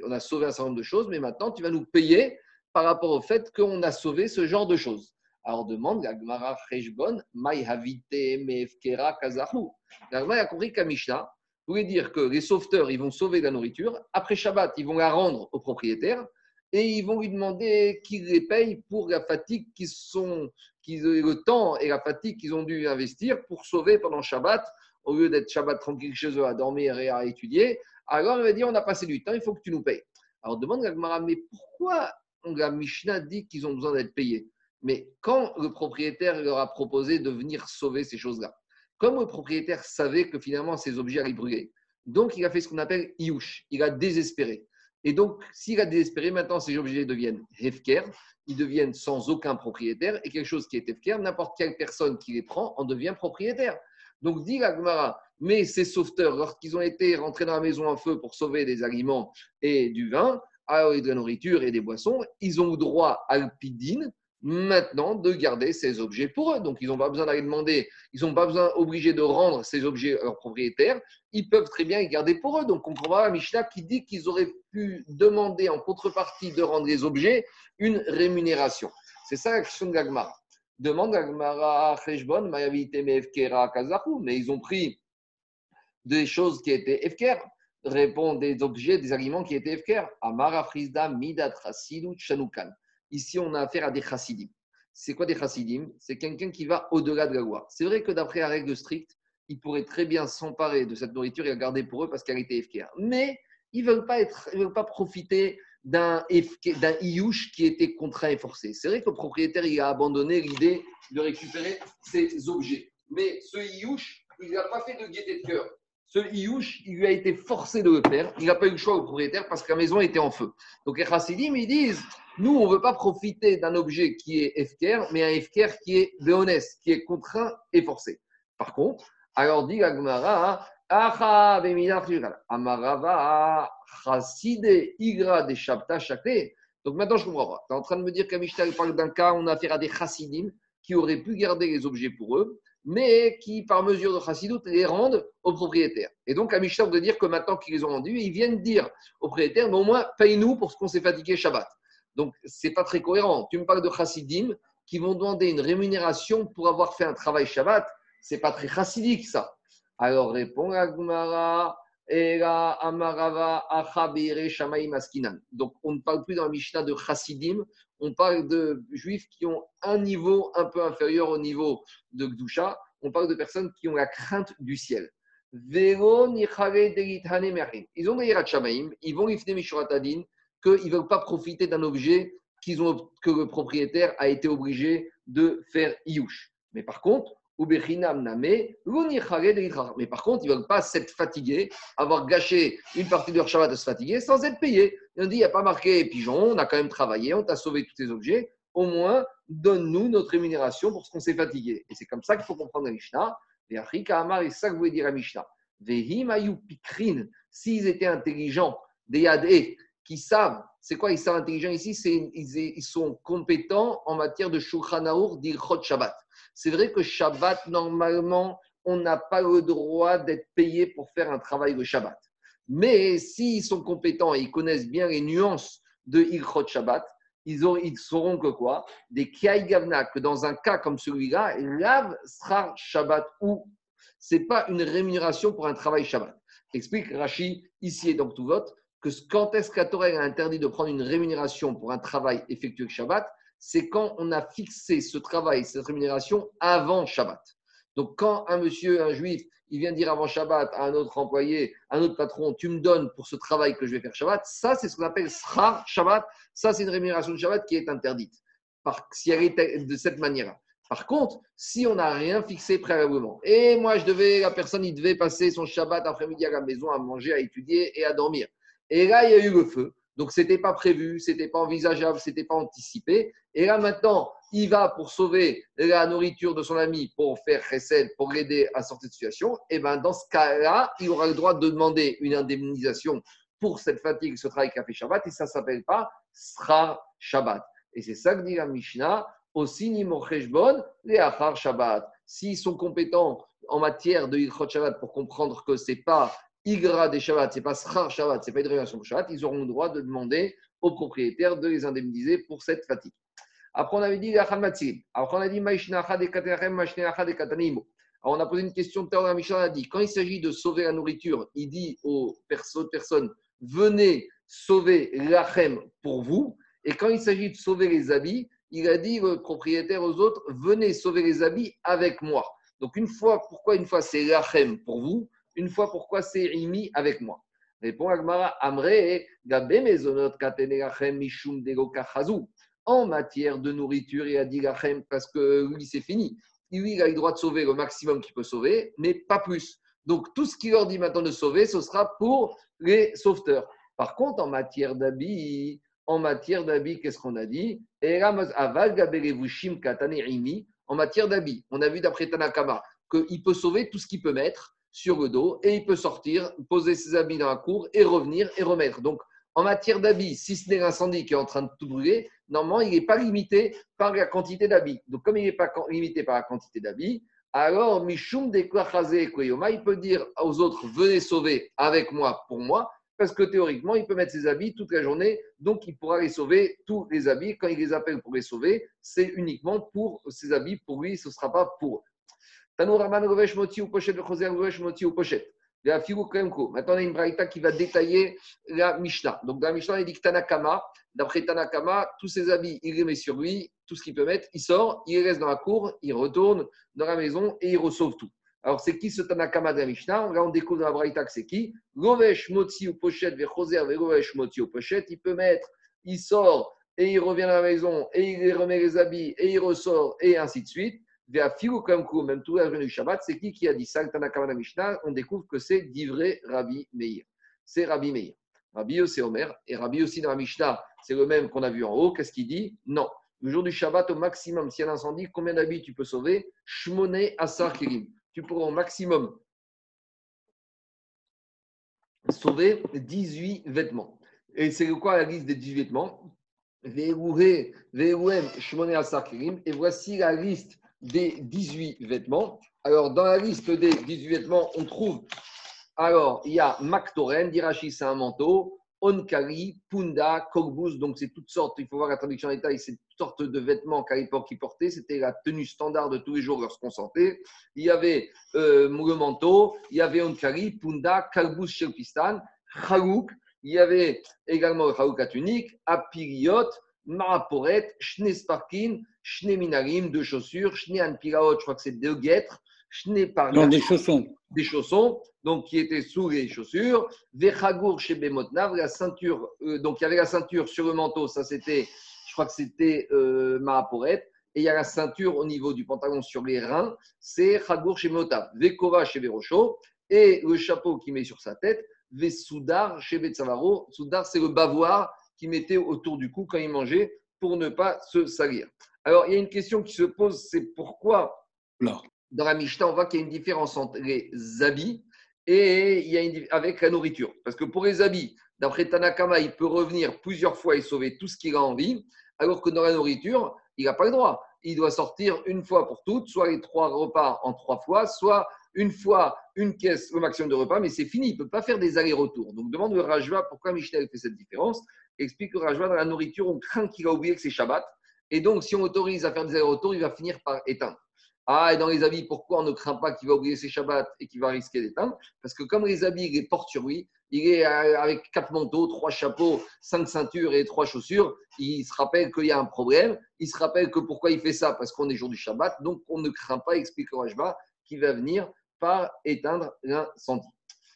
on a sauvé un certain nombre de choses, mais maintenant tu vas nous payer par rapport au fait qu'on a sauvé ce genre de choses. Alors demande la Gemara Cheshbon, Mefkera Kazahu. La a compris qu'à voulait dire que les sauveteurs, ils vont sauver la nourriture. Après Shabbat, ils vont la rendre au propriétaire et ils vont lui demander qu'il les paye pour la fatigue qu'ils sont, qu'ils, le temps et la fatigue qu'ils ont dû investir pour sauver pendant Shabbat, au lieu d'être Shabbat tranquille chez eux à dormir et à étudier. Alors, on va dire, on a passé du temps, il faut que tu nous payes. Alors, demande la Gemara, mais pourquoi la Mishnah dit qu'ils ont besoin d'être payés. Mais quand le propriétaire leur a proposé de venir sauver ces choses-là, comme le propriétaire savait que finalement ces objets allaient brûler, donc il a fait ce qu'on appelle iouch, il a désespéré. Et donc, s'il a désespéré, maintenant ces objets deviennent hefker, ils deviennent sans aucun propriétaire, et quelque chose qui est hefker, n'importe quelle personne qui les prend en devient propriétaire. Donc, dit la mais ces sauveteurs, lorsqu'ils ont été rentrés dans la maison en feu pour sauver des aliments et du vin, et de la nourriture et des boissons, ils ont le droit à l'pidine maintenant de garder ces objets pour eux. Donc, ils n'ont pas besoin d'aller demander, ils n'ont pas besoin obligés de rendre ces objets à leurs propriétaires. Ils peuvent très bien les garder pour eux. Donc, on comprend la Mishnah qui dit qu'ils auraient pu demander en contrepartie de rendre les objets une rémunération. C'est ça la question de Gagmara. Demande Gagmara Cheshbon, mais ils ont pris des choses qui étaient Efker répond des objets, des aliments qui étaient efker. Amara Frisda Midat Chanukan. Ici, on a affaire à des chassidim. C'est quoi des chassidim? C'est quelqu'un qui va au-delà de la loi. C'est vrai que d'après la règle stricte, ils pourraient très bien s'emparer de cette nourriture et la garder pour eux parce qu'elle était efker. Mais ils ne veulent, pas veulent pas profiter d'un iouche qui était contraint et forcé. C'est vrai que le propriétaire il a abandonné l'idée de récupérer ces objets. Mais ce iouche, il n'a pas fait de gaieté de cœur ce Iouch, il lui a été forcé de le faire. Il n'a pas eu le choix au propriétaire parce que la maison était en feu. Donc les chassidim, ils disent, nous, on ne veut pas profiter d'un objet qui est efker, mais un efker qui est béhonest, qui est contraint et forcé. Par contre, alors dit Agmara, Amarava, Chasside, Igra, des Shabta, Donc maintenant, je comprends. Tu es en train de me dire qu'à Mishnah, parle d'un cas on a affaire à des chassidim qui auraient pu garder les objets pour eux mais qui, par mesure de chassidoute, les rendent aux propriétaires. Et donc, à Mishnah, de dire que maintenant qu'ils les ont rendus, ils viennent dire aux propriétaires, mais au moins, paye-nous pour ce qu'on s'est fatigué Shabbat. Donc, ce n'est pas très cohérent. Tu me parles de chassidim qui vont demander une rémunération pour avoir fait un travail Shabbat. Ce n'est pas très chassidique, ça. Alors, répond Agmara. Donc, on ne parle plus dans la Mishnah de chassidim, on parle de juifs qui ont un niveau un peu inférieur au niveau de Gdusha. On parle de personnes qui ont la crainte du ciel. Ils ont des Shamaim, ils vont lifter Mishuratadin, qu'ils ne veulent pas profiter d'un objet ont, que le propriétaire a été obligé de faire Iouch. Mais par contre, mais par contre, ils ne veulent pas s'être fatigués, avoir gâché une partie de leur Shabbat de se fatiguer sans être payés. Ils ont dit, il n'y a pas marqué pigeon, on a quand même travaillé, on t'a sauvé tous tes objets, au moins donne-nous notre rémunération pour ce qu'on s'est fatigué. Et c'est comme ça qu'il faut comprendre la Mishnah. Et c'est ça que voulait dire la Mishnah. S'ils étaient intelligents, des yadé, qui savent, c'est quoi ils sont intelligents ici? Ils, sont compétents en matière de Shulchan d'Ilchot Shabbat. C'est vrai que Shabbat, normalement, on n'a pas le droit d'être payé pour faire un travail de Shabbat. Mais s'ils sont compétents et ils connaissent bien les nuances de Ilchot Shabbat, ils, sauront que quoi? Des Kiai Gavna, que dans un cas comme celui-là, Lav sera Shabbat ou c'est pas une rémunération pour un travail Shabbat. Explique Rashi ici et donc tout vote que quand est-ce que a interdit de prendre une rémunération pour un travail effectué le Shabbat? C'est quand on a fixé ce travail, cette rémunération avant Shabbat. Donc, quand un monsieur, un juif, il vient dire avant Shabbat à un autre employé, à un autre patron, tu me donnes pour ce travail que je vais faire Shabbat, ça, c'est ce qu'on appelle Sra Shabbat. Ça, c'est une rémunération de Shabbat qui est interdite, par, si de cette manière-là. Par contre, si on n'a rien fixé préalablement, et moi, je devais, la personne, il devait passer son Shabbat après-midi à la maison à manger, à étudier et à dormir. Et là, il y a eu le feu. Donc, ce n'était pas prévu, ce n'était pas envisageable, ce n'était pas anticipé. Et là, maintenant, il va pour sauver la nourriture de son ami, pour faire recette, pour l'aider à sortir de situation. Et bien, dans ce cas-là, il aura le droit de demander une indemnisation pour cette fatigue, ce travail qu'a fait Shabbat. Et ça ne s'appelle pas Sra Shabbat. Et c'est ça que dit la Mishnah aussi les Achar Shabbat. S'ils sont compétents en matière de Ilchot Shabbat pour comprendre que ce n'est pas Igra des Shabbat, ce n'est pas Srar Shabbat, ce n'est pas une révélation de Shabbat, ils auront le droit de demander aux propriétaires de les indemniser pour cette fatigue. Après, on avait dit Après, on a dit Alors, on a posé une question de terre Mishnah, on a dit quand il s'agit de sauver la nourriture, il dit aux personnes venez sauver l'achem pour vous. Et quand il s'agit de sauver les habits, il a dit au propriétaire aux autres venez sauver les habits avec moi. Donc, une fois, pourquoi une fois c'est l'achem pour vous une fois pourquoi c'est Imi avec moi? Répond Agmara, Amre, Gabe Mezonot Mishum En matière de nourriture, il a dit parce que lui, c'est fini. Lui, il a le droit de sauver le maximum qu'il peut sauver, mais pas plus. Donc, tout ce qu'il leur dit maintenant de sauver, ce sera pour les sauveteurs. Par contre, en matière d'habits, en matière d'habits, qu'est-ce qu'on a dit? En matière d'habits, on a vu d'après Tanakama qu'il peut sauver tout ce qu'il peut mettre, sur le dos et il peut sortir, poser ses habits dans la cour et revenir et remettre. Donc, en matière d'habits, si ce n'est l'incendie qui est en train de tout brûler, normalement, il n'est pas limité par la quantité d'habits. Donc, comme il n'est pas limité par la quantité d'habits, alors Mishum de il peut dire aux autres venez sauver avec moi pour moi, parce que théoriquement, il peut mettre ses habits toute la journée, donc il pourra les sauver tous les habits. Quand il les appelle pour les sauver, c'est uniquement pour ses habits, pour lui, ce ne sera pas pour eux. Maintenant, on a une braïta qui va détailler la Mishnah. Donc, dans la Mishnah, il dit que Tanakama, d'après Tanakama, tous ses habits, il les met sur lui, tout ce qu'il peut mettre, il sort, il reste dans la cour, il retourne dans la maison et il resauve tout. Alors, c'est qui ce Tanakama de la Mishnah? Là, on découvre dans la braïta que c'est qui? Govesh Motsi ou Pochette, Vechoser, Govesh Motsi ou Pochette, il peut mettre, il sort et il revient à la maison et il remet les habits et il ressort et ainsi de suite même tout du Shabbat, c'est qui qui a dit ça Mishnah, on découvre que c'est d'Ivré Rabbi Meir. C'est Rabbi Meir. Rabbi c'est Omer, et Rabbi aussi dans Mishnah, c'est le même qu'on a vu en haut. Qu'est-ce qu'il dit? Non. Le jour du Shabbat, au maximum, s'il y a un incendie, combien d'habits tu peux sauver? Shmoné Asar Kirim. Tu pourras au maximum sauver 18 vêtements. Et c'est quoi la liste des 18 vêtements? Et voici la liste des 18 vêtements. Alors, dans la liste des 18 vêtements, on trouve, alors, il y a Maktoren, Dirachi, c'est un manteau, Onkari, Punda, Kogbus, donc c'est toutes sortes, il faut voir la traduction en détail, c'est toutes sortes de vêtements qu'Alipor qui portait, c'était la tenue standard de tous les jours lorsqu'on sortait. Il y avait euh, le manteau, il y avait Onkari, Punda, Kalbus, Shelpistan, Chalouk, il y avait également Chalouk à tunique, Apiriot, Maraporet, Shnesparkin, Shne Minarim, deux chaussures, Shne Anpiraot, je crois que c'est deux guêtres, Shne Non, des chaussons. Des chaussons, donc qui étaient sous les chaussures. Vechagour chez Bemotnav, la ceinture, euh, donc il y avait la ceinture sur le manteau, ça c'était, je crois que c'était euh, Et il y a la ceinture au niveau du pantalon sur les reins, c'est Chagour chez Motav. Vekova chez Verocho, et le chapeau qu'il met sur sa tête, Vesoudar chez Betsavaro. Soudar, c'est le bavoir qu'il mettait autour du cou quand il mangeait pour ne pas se salir. Alors, il y a une question qui se pose, c'est pourquoi dans la Mishnah, on voit qu'il y a une différence entre les habits et il y a une, avec la nourriture. Parce que pour les habits, d'après Tanakama, il peut revenir plusieurs fois et sauver tout ce qu'il a envie, alors que dans la nourriture, il n'a pas le droit. Il doit sortir une fois pour toutes, soit les trois repas en trois fois, soit une fois une caisse au maximum de repas, mais c'est fini, il ne peut pas faire des allers-retours. Donc demande le Rajva pourquoi Michel fait cette différence. Explique le Rajva dans la nourriture, on craint qu'il a oublié que c'est Shabbat. Et donc, si on autorise à faire des allers-retours, il va finir par éteindre. Ah, et dans les habits, pourquoi on ne craint pas qu'il va oublier ses Shabbats et qu'il va risquer d'éteindre? Parce que comme les habits, il les porte sur lui, il est euh, avec quatre manteaux, trois chapeaux, cinq ceintures et trois chaussures, il se rappelle qu'il y a un problème, il se rappelle que pourquoi il fait ça? Parce qu'on est jour du Shabbat, donc on ne craint pas, explique Rajba, qu'il va venir par éteindre l'incendie.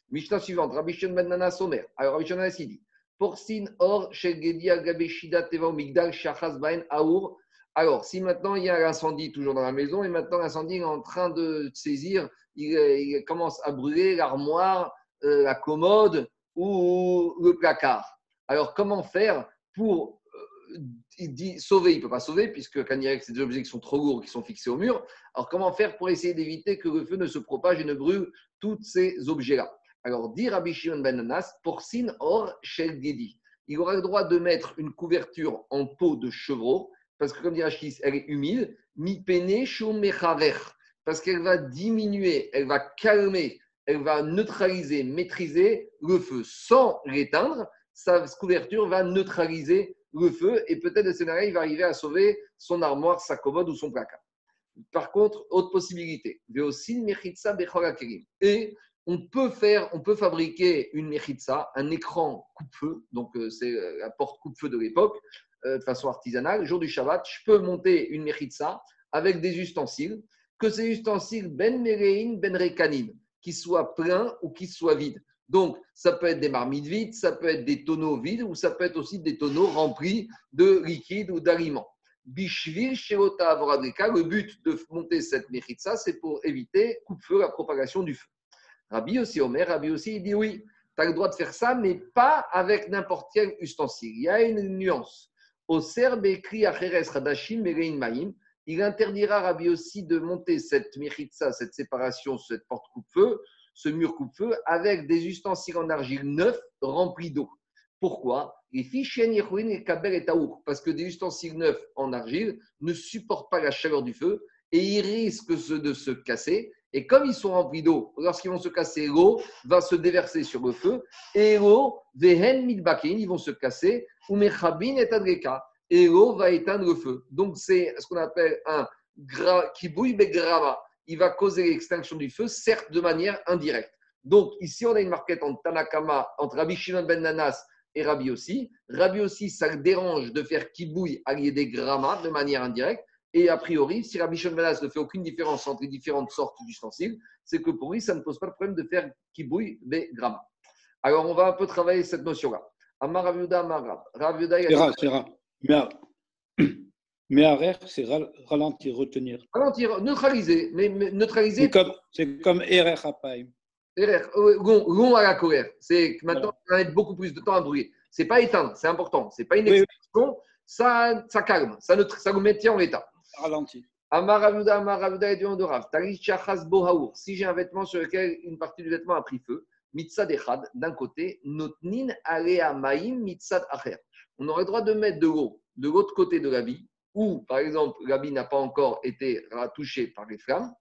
Mishnah suivante, Rabbi Shon ben Nana. Alors Rabbi Shon ben dit? Porsin or migdal aour alors, si maintenant il y a l'incendie toujours dans la maison et maintenant l'incendie est en train de saisir, il, commence à brûler l'armoire, euh, la commode ou le placard. Alors, comment faire pour euh, il dit sauver, il ne peut pas sauver, puisque quand il y a ces objets qui sont trop lourds, qui sont fixés au mur. Alors, comment faire pour essayer d'éviter que le feu ne se propage et ne brûle tous ces objets-là? Alors, dit Rabbi Shimon ben sin or shel Il aura le droit de mettre une couverture en peau de chevreau parce que comme dit Rachis, elle est humide, mi pene parce qu'elle va diminuer, elle va calmer, elle va neutraliser, maîtriser le feu. Sans l'éteindre. Sa couverture va neutraliser le feu et peut-être de scénario, il va arriver à sauver son armoire, sa commode ou son placard. Par contre, autre possibilité, et on peut faire, on peut fabriquer une mechitsa, un écran coupe-feu, donc euh, c'est euh, la porte coupe-feu de l'époque, euh, de façon artisanale, le jour du Shabbat, je peux monter une mechitsa avec des ustensiles, que ces ustensiles ben merein, ben rekanin, qui soient pleins ou qui soient vides. Donc, ça peut être des marmites vides, ça peut être des tonneaux vides, ou ça peut être aussi des tonneaux remplis de liquides ou d'aliments. Bishvil Sherota le but de monter cette mechitsa, c'est pour éviter coupe-feu, la propagation du feu. Rabbi aussi, Omer, Rabbi aussi, il dit oui, tu as le droit de faire ça, mais pas avec n'importe quel ustensile. Il y a une nuance. Au Serbe écrit Hadashim Maïm, il interdira Rabbi aussi de monter cette miritza, cette séparation, cette porte coupe-feu, ce mur coupe-feu, avec des ustensiles en argile neufs remplis d'eau. Pourquoi? Les et parce que des ustensiles neufs en argile ne supportent pas la chaleur du feu et ils risquent de se casser. Et comme ils sont remplis d'eau, lorsqu'ils vont se casser, l'eau va se déverser sur le feu et l'eau, ils vont se casser et l'eau va éteindre le feu. Donc, c'est ce qu'on appelle un kibouy begrava. Il va causer l'extinction du feu, certes de manière indirecte. Donc, ici, on a une marquette entre Tanakama, entre Rabbi Shimon ben Nanas et Rabbi aussi. Rabbi aussi, ça le dérange de faire kibouy allié des grammas de manière indirecte. Et a priori, si Rabbi Shimon ben ne fait aucune différence entre les différentes sortes d'ustensiles, c'est que pour lui, ça ne pose pas le problème de faire kibouy des grammas. Alors, on va un peu travailler cette notion-là. Amar Raviuda Amar C'est rare, Mais, <clears throat> mais c'est ralentir, retenir. Ralentir, neutraliser. Mais, neutraliser. C'est comme, comme RR Hapaim. long, à la colère. C'est que maintenant, ça va mettre beaucoup plus de temps à brûler. C'est pas éteindre, c'est important. C'est pas une extinction. Ça, ça calme, ça, ça vous maintient en état. Ralentir. Amar Raviuda et du. Si j'ai un vêtement sur lequel une partie du vêtement a pris feu, mitzad echad, d'un côté, notnin alea maim mitzad acher. On aurait le droit de mettre de l'eau de l'autre côté de la vie, où, par exemple, la vie n'a pas encore été touchée par les flammes.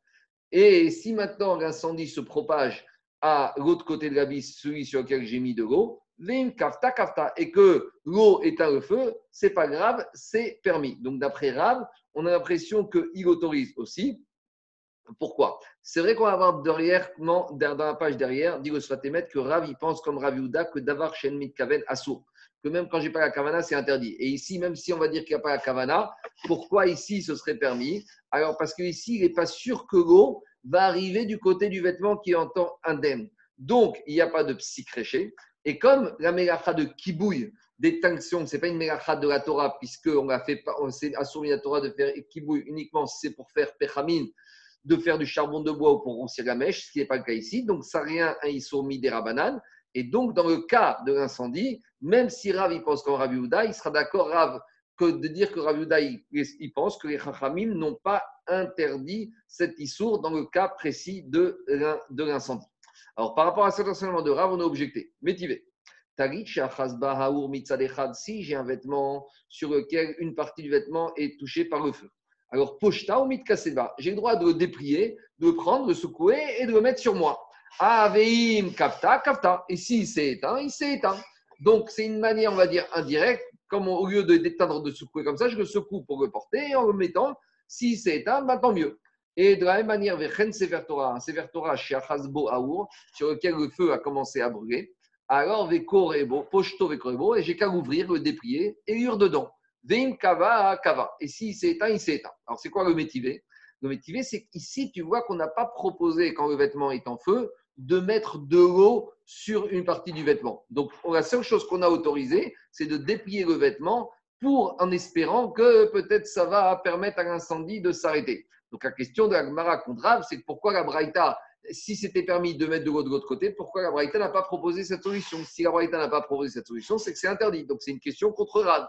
Et si maintenant l'incendie se propage à l'autre côté de la vie, celui sur lequel j'ai mis de l'eau, kafta kafta, et que l'eau éteint le feu, c'est pas grave, c'est permis. Donc d'après Rav, on a l'impression qu'il autorise aussi. Pourquoi? C'est vrai qu'on va avoir derrière, dans la page derrière, dit le que Rav, il pense comme Rav que Davar Shen Mitkaven Assour. Que même quand j'ai pas la Kavana, c'est interdit. Et ici, même si on va dire qu'il n'y a pas la Kavana, pourquoi ici ce serait permis? Alors parce qu'ici, il n'est pas sûr que l'eau va arriver du côté du vêtement qui est en temps indemne. Donc, il n'y a pas de psychréché. Et comme la mélacha de kibouille, d'étinction, ce n'est pas une mélacha de la Torah, puisqu'on a fait, on s'est assourdi la Torah de faire kibouille uniquement si c'est pour faire pechamine, de faire du charbon de bois ou pour roussir la mèche, ce qui n'est pas le cas ici. Donc, ça rien un issourmi des rabanan. Et donc, dans le cas de l'incendie, même si Rav il pense comme Rav Yehuda, il sera d'accord, Rav, que de dire que Rav Yehuda il, pense que les Chachamim n'ont pas interdit cet issour dans le cas précis de, l'incendie. Alors, par rapport à cet enseignement de Rav, on a objecté. Métivé. Si j'ai un vêtement sur lequel une partie du vêtement est touchée par le feu. Alors, pochta ou mitkaseba, j'ai le droit de le déplier, de le prendre, de le secouer et de le mettre sur moi. Aveim kafta, kafta. Et s'il s'est éteint, il s'est éteint. Donc, c'est une manière, on va dire, indirecte. Comme au lieu de d'éteindre, de secouer comme ça, je le secoue pour le porter en le mettant. S'il s'est éteint, bah, tant mieux. Et de la même manière, Vechen Sefer Torah, un Aour, sur lequel le feu a commencé à brûler. Alors, Vekorebo, Pochto Vekorebo, et j'ai qu'à l'ouvrir, le déplier et lire dedans. Vein Kava Kava. Et s'il s'est éteint, il s'est éteint. Alors, c'est quoi le métivé? Le métivé, c'est qu'ici, tu vois qu'on n'a pas proposé, quand le vêtement est en feu, de mettre de l'eau sur une partie du vêtement. Donc, la seule chose qu'on a autorisée, c'est de déplier le vêtement pour, en espérant que peut-être ça va permettre à l'incendie de s'arrêter. Donc, la question de la Gemara c'est pourquoi la Braïta, si c'était permis de mettre de l'autre côté, pourquoi la Braïta n'a pas proposé cette solution? Si la Braïta n'a pas proposé cette solution, c'est que c'est interdit. Donc, c'est une question contre Rav.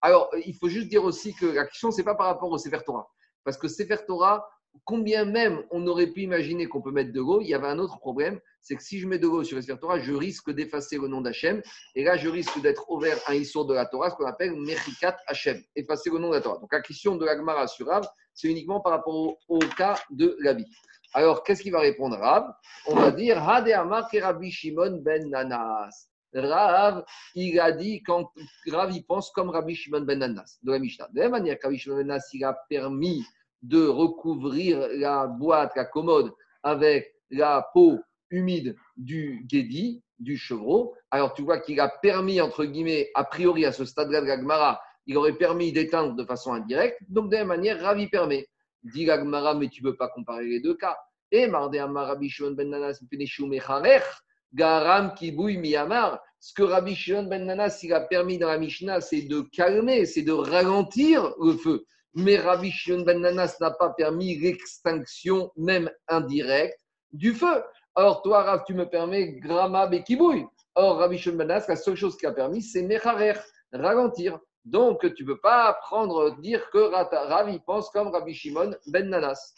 Alors, il faut juste dire aussi que la question, ce n'est pas par rapport au Sefer Torah. Parce que Sefer Torah, combien même on aurait pu imaginer qu'on peut mettre de l'eau, il y avait un autre problème, c'est que si je mets de l'eau sur le Torah, je risque d'effacer le nom d'Hachem, et là je risque d'être ouvert à un issour de la Torah, ce qu'on appelle Mechikat Hachem, effacer le nom de la Torah. Donc la question de la Gemara sur c'est uniquement par rapport au, cas de la vie. Alors qu'est-ce qu'il va répondre Rav? On va dire Hade Amar Rabbi Shimon ben Nanas. Rav, il a dit quand Rav il pense comme Rabbi Shimon ben Nanas de la Mishnah. De la même manière Rabbi Shimon ben Nanas il a permis de recouvrir la boîte, la commode, avec la peau humide du guédi, du chevreau. Alors tu vois qu'il a permis, entre guillemets, a priori à ce stade-là de l'Agmara, il aurait permis d'éteindre de façon indirecte. Donc de la même manière, Ravi permet. Dit l'Agmara, mais tu ne peux pas comparer les deux cas. Et Mardé Rabbi Shimon ben Nanas Garam Kibouy Miyamar. Ce que Rabbi Shimon ben Nanas il a permis dans la Mishnah, c'est de calmer, c'est de ralentir le feu mais Rabbi Shimon ben Nanas n'a pas permis l'extinction, même indirecte, du feu. Or, toi, Rav, tu me permets Grama Bekibouy. Or, Rabbi Shimon ben Nanas, la seule chose qu'il a permis, c'est Mecharer, ralentir. Donc, tu ne peux pas prendre, dire que Rav, pense comme Rabbi Shimon ben Nanas.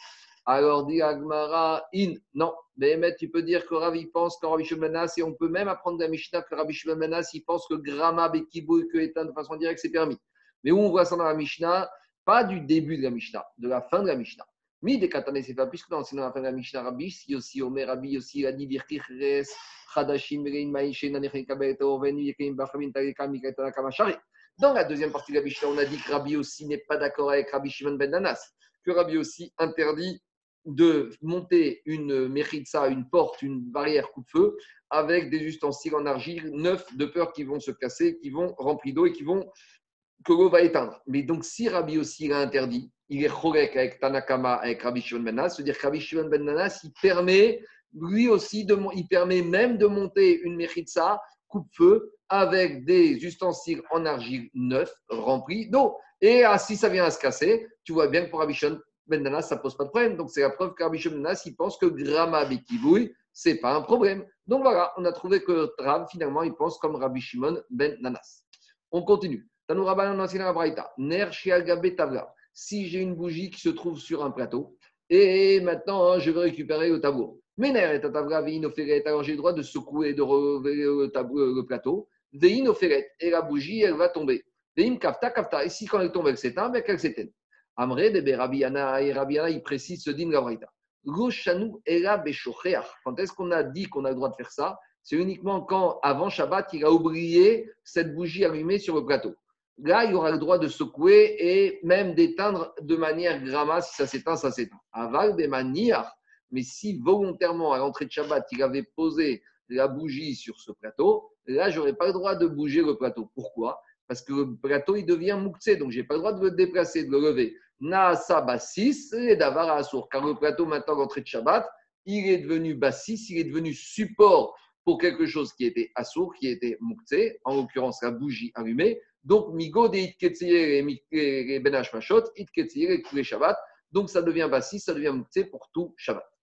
Alors, dit Agmara, in, non. Mais tu peux dire que Rav, pense comme Rabbi Shimon ben Nanas, et on peut même apprendre de la Mishnah que Rabbi Shimon ben Nanas, il pense que Grama Bekibouy, que éteindre de façon directe, c'est permis. Mais où on voit ça dans la Mishnah? Pas du début de la Mishnah, de la fin de la Mishnah. Mi de Katane, c'est pas puisque dans la fin de la Mishnah, Rabbi, si aussi Omer, Rabbi, aussi, il a dit Birkichres, Chadashim, Rein, Maïché, Nanechin, Kabet, Oven, Yekim, Bachamin, Tareka, Mikatana, Kamashari. Dans la deuxième partie de la Mishnah, on a dit que Rabbi aussi n'est pas d'accord avec Rabbi Shimon ben Nanas, que Rabbi aussi interdit de monter une méritza, une porte, une barrière coup-de-feu, avec des ustensiles en argile neufs de peur qui vont se casser, qui vont remplir d'eau et qui vont que l'eau va éteindre. Mais donc, si Rabbi aussi l'a interdit, il est chorek avec Tanakama, avec Rabbi Shimon Ben Nanas, c'est-à-dire que Rabbi Shimon Ben Nanas, il permet, lui aussi, de, il permet même de monter une mechitza coupe-feu avec des ustensiles en argile neufs remplis d'eau. Et ah, si ça vient à se casser, tu vois bien que pour Rabbi Shimon Ben Nanas, ça ne pose pas de problème. Donc, c'est la preuve que Rabbi Shimon Ben Nanas, il pense que Grama Bekibouy, ce n'est pas un problème. Donc voilà, on a trouvé que Rav, finalement, il pense comme Rabbi Shimon Ben Nanas. On continue. Si j'ai une bougie qui se trouve sur un plateau, et maintenant hein, je veux récupérer le tableau. Mais alors j'ai le droit de secouer, de relever le, le plateau. Et la bougie, elle va tomber. Et si quand elle tombe, elle s'éteint, bien qu'elle s'éteigne. Amré de Rabiana et Rabiana, il précise ce din Gavraïta. Quand est-ce qu'on a dit qu'on a le droit de faire ça? C'est uniquement quand, avant Shabbat, il a oublié cette bougie allumée sur le plateau. Là, il aura le droit de secouer et même d'éteindre de manière gramma. Si ça s'éteint, ça s'éteint. Aval des manières. Mais si volontairement, à l'entrée de Shabbat, il avait posé la bougie sur ce plateau, là, je n'aurais pas le droit de bouger le plateau. Pourquoi? Parce que le plateau, il devient mouktsé, donc je n'ai pas le droit de le déplacer, de le lever. Naasa bassis et davar assour. Car le plateau, maintenant, l'entrée de Shabbat, il est devenu bassis, il est devenu support pour quelque chose qui était assour, qui était mouktsé, en l'occurrence la bougie allumée. Donc, migo de et ben machot, et tous les Shabbat. Donc, ça devient bassi, ça devient muktzé pour tout Shabbat.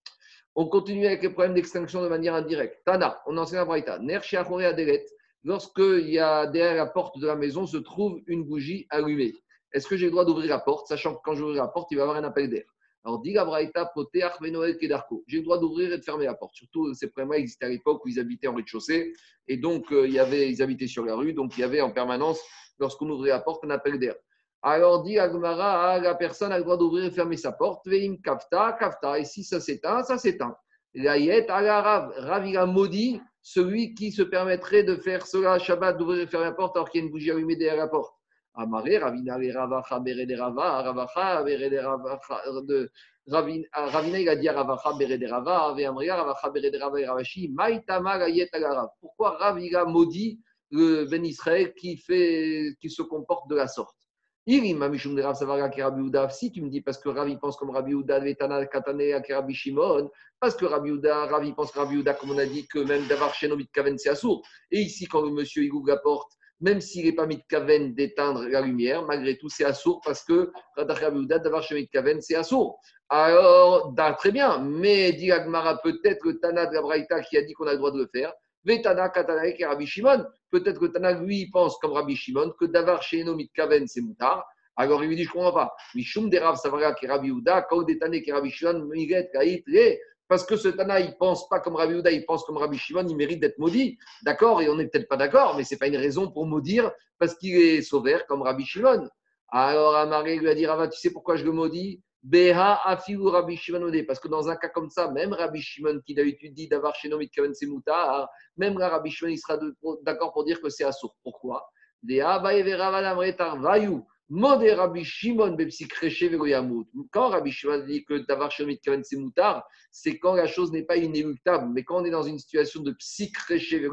On continue avec les problèmes d'extinction de manière indirecte. Tana, on enseigne à Braïta. Ner Adelet, lorsqu'il y a derrière la porte de la maison se trouve une bougie allumée. Est-ce que j'ai le droit d'ouvrir la porte, sachant que quand j'ouvre la porte, il va y avoir un appel d'air? Alors, dit la Braïta, Poteach, Venoel, Kedarko. J'ai le droit d'ouvrir et de fermer la porte. Surtout, ces problèmes existaient à l'époque où ils habitaient en rez-de-chaussée. Et donc, euh, il y avait, ils habitaient sur la rue. Donc, il y avait en permanence lorsqu'on ouvrait la porte, un appel d'air. Alors dit Agmara, la personne a le droit d'ouvrir et fermer sa porte. Veim kafta, kafta. Et si ça s'éteint, ça s'éteint. L'ayet, Rav, Rav, il a maudit celui qui se permettrait de faire cela à Shabbat, d'ouvrir et fermer la porte alors qu'il y a une bougie allumée derrière la porte. Amaré, Ravina, Ravacha, Bere Rava, Ravacha, Bere Ravacha, de Ravina, il a dit Ravacha, Bere Rava, Ave Amria, Ravacha, Bere Rava et Ravashi, Maïtama, Gayet Agarav. Pourquoi Rav, maudit le Ben Israël qui, fait, qui se comporte de la sorte? Si tu me dis parce que Ravi pense comme Rabbi Ouda, Vetana, Katane, Rabbi Shimon, parce que Rabbi Ouda, Ravi pense Rabbi Ouda, comme on a dit, que même d'avoir Shenomit Kaven, c'est assourd. Et ici, quand le monsieur il ouvre porte, même s'il n'est pas mis de Kaven d'éteindre la lumière, malgré tout, c'est assourd parce que Rabbi Ouda, d'avoir Shenomit Kaven, c'est assourd. Alors, très bien, mais dit peut-être le Tana de la qui a dit qu'on a le droit de le faire. Vetana, Katana et Rabbi Shimon. Peut-être que Tana, lui, pense comme Rabbi Shimon que d'avoir chez Eno Mitkaven, c'est moutard. Alors il lui dit, je ne comprends pas. Mishum savara qui Rabbi Shimon, parce que ce Tana, il pense pas comme Rabbi Uda, il pense comme Rabbi Shimon, il mérite d'être maudit. D'accord Et on n'est peut-être pas d'accord, mais ce n'est pas une raison pour maudire parce qu'il est sauveur comme Rabbi Shimon. Alors Amaré lui a dit, Rava, tu sais pourquoi je le maudis? Beha afilu Rabbi Shimon Parce que dans un cas comme ça, même Rabbi Shimon qui d'habitude dit d'avoir chez Nomit Kaven Semuta, même Rabbi Shimon il sera d'accord pour dire que c'est assourd. Pourquoi? Rabbi Shimon Quand Rabbi Shimon dit que d'avoir chez Nomit Kaven Semutar, c'est quand la chose n'est pas inéluctable. Mais quand on est dans une situation de psychréché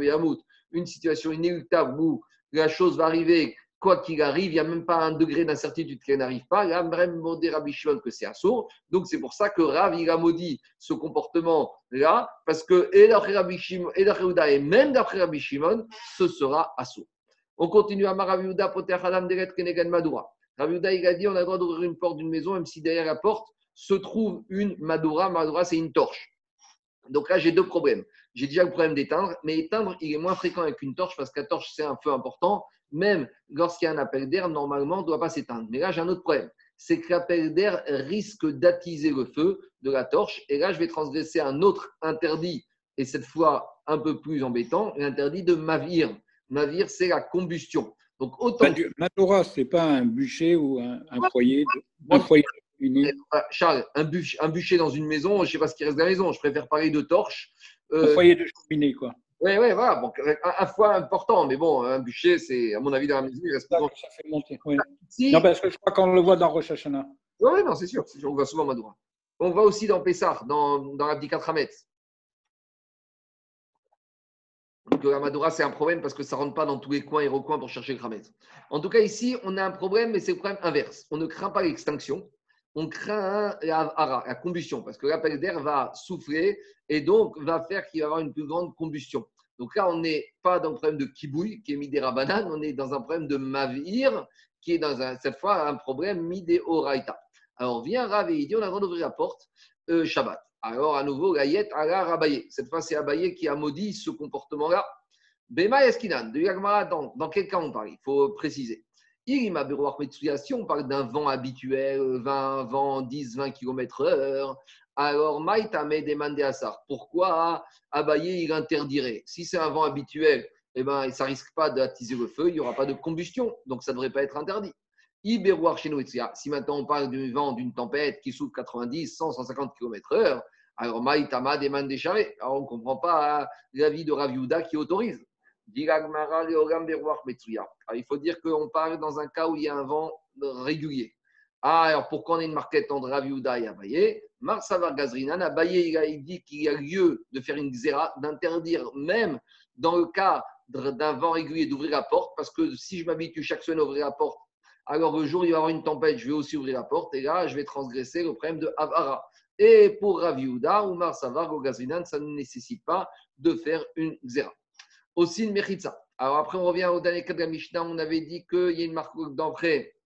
une situation inéluctable où la chose va arriver quoi qu'il arrive, il n'y a même pas un degré d'incertitude qu'elle n'arrive pas. Il a même Rabbi Shimon que c'est assourd. Donc c'est pour ça que Rav, il a maudit ce comportement-là, parce que et d'après et même d'après Rabbi Shimon, ce sera assourd. On continue à Rabbi Hadam Deret Kenegan Madura. Rabbi il a dit on a le droit d'ouvrir une porte d'une maison, même si derrière la porte se trouve une Madura. Madura, c'est une torche. Donc là, j'ai deux problèmes. J'ai déjà le problème d'éteindre, mais éteindre, il est moins fréquent avec une torche parce que la torche, c'est un feu important même lorsqu'il y a un appel d'air, normalement, on ne doit pas s'éteindre. Mais là, j'ai un autre problème. C'est que l'appel d'air risque d'attiser le feu de la torche. Et là, je vais transgresser un autre interdit, et cette fois un peu plus embêtant, l'interdit de mavir. Mavir, c'est la combustion. Donc, autant. Madura, ce n'est pas un bûcher ou un, foyer. un foyer Charles, un bûcher, un bûcher dans une maison, je ne sais pas ce qui reste de la maison. Je préfère parler de torche. un foyer de cheminée, quoi. Oui, oui, voilà. Bon, un, foie important, mais bon, un bûcher, c'est, à mon avis, dans la maison, il reste Ça, ça fait monter, oui. Non, parce que je crois qu'on le voit dans Rosh Hashanah. Oui, non, c'est sûr, On voit souvent Madoura. On voit aussi dans Pessah, dans, dans l'Abdikat Hametz. Donc la Madoura, c'est un problème parce que ça ne rentre pas dans tous les coins et recoins pour chercher le Hametz. En tout cas, ici, on a un problème, mais c'est le problème inverse. On ne craint pas l'extinction, on craint la, la combustion, parce que l'appel d'air va souffler et donc va faire qu'il va y avoir une plus grande combustion. Donc là, on n'est pas dans le problème de kibouille, qui est midé rabanan, on est dans un problème de mavir, qui est dans un, cette fois un problème midé oraita. Alors vient Rav et il dit on a le d'ouvrir la porte euh, Shabbat. Alors à nouveau, Gayet ala Rabaye. Cette fois, c'est Abaye qui a maudit ce comportement-là. Bema Eskinan, de Yagmara, dans, dans quel cas on parle? Il faut préciser. Si on parle d'un vent habituel, 20, vent 10, 20 km/h, alors Maïtame demandé à ça. Pourquoi Abaye il interdirait? Si c'est un vent habituel, eh ben, ça risque pas d'attiser le feu, il n'y aura pas de combustion, donc ça ne devrait pas être interdit. Si maintenant on parle du vent d'une tempête qui souffle 90, 100, 150 km/h, alors Maïtama demande des charrettes. Alors on ne comprend pas l'avis de Raviuda qui autorise. Il faut dire qu'on parle dans un cas où il y a un vent régulier. Ah, alors pourquoi on a une marquette entre Raviuda et Abaye? Marsavar Gazrinan, Abaye il dit qu'il y a lieu de faire une xéra, d'interdire même dans le cas d'un vent régulier d'ouvrir la porte, parce que si je m'habitue chaque semaine à ouvrir la porte, alors le jour où il va y avoir une tempête, je vais aussi ouvrir la porte, et là, je vais transgresser le problème de Avara. Et pour Raviuda ou Marsavar Gazrinan, ça ne nécessite pas de faire une xéra. Aussi une Mechitza. Alors après, on revient au dernier cas de la Mishnah, on avait dit qu'il y a une marque d'entrée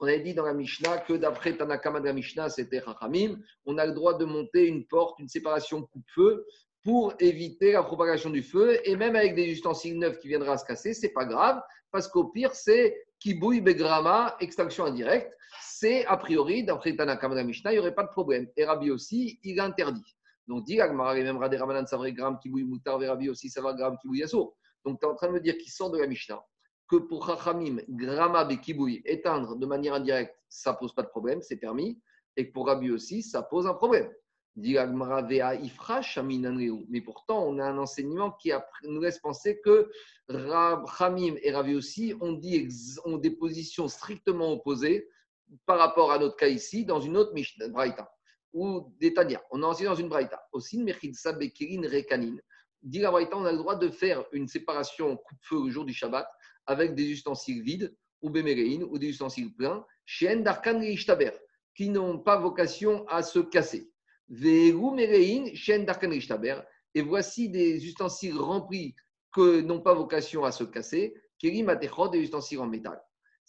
on avait dit dans la Mishnah que d'après Tanakama de la Mishnah, c'était Rachamim, on a le droit de monter une porte, une séparation coupe-feu pour éviter la propagation du feu. Et même avec des ustensiles neufs qui viendraient à se casser, c'est pas grave, parce qu'au pire, c'est kibouille begrama, extinction indirecte. C'est a priori, d'après Tanakama de la Mishnah, il n'y aurait pas de problème. Et Rabbi aussi, il interdit. Donc, dit et même gram aussi. Donc, tu es en train de me dire qu'il sort de la Mishnah que pour Chachamim, Grama Bekiboui, éteindre de manière indirecte, ça pose pas de problème, c'est permis, et que pour Rabbi aussi, ça pose un problème. Mais pourtant, on a un enseignement qui nous laisse penser que Hamim et Ravi aussi ont, dit, ont des positions strictement opposées par rapport à notre cas ici, dans une autre Mishnah, Braïta, ou des. On a enseigné dans une Braïta. Aussi, Mechidsa Bekirin Rekanin. Dit la Braïta, on a le droit de faire une séparation coupe-feu le jour du Shabbat avec des ustensiles vides, ou béméréines, ou des ustensiles pleins, chez Endarkan qui n'ont pas vocation à se casser. Et voici des ustensiles remplis que n'ont pas vocation à se casser, des ustensiles en métal.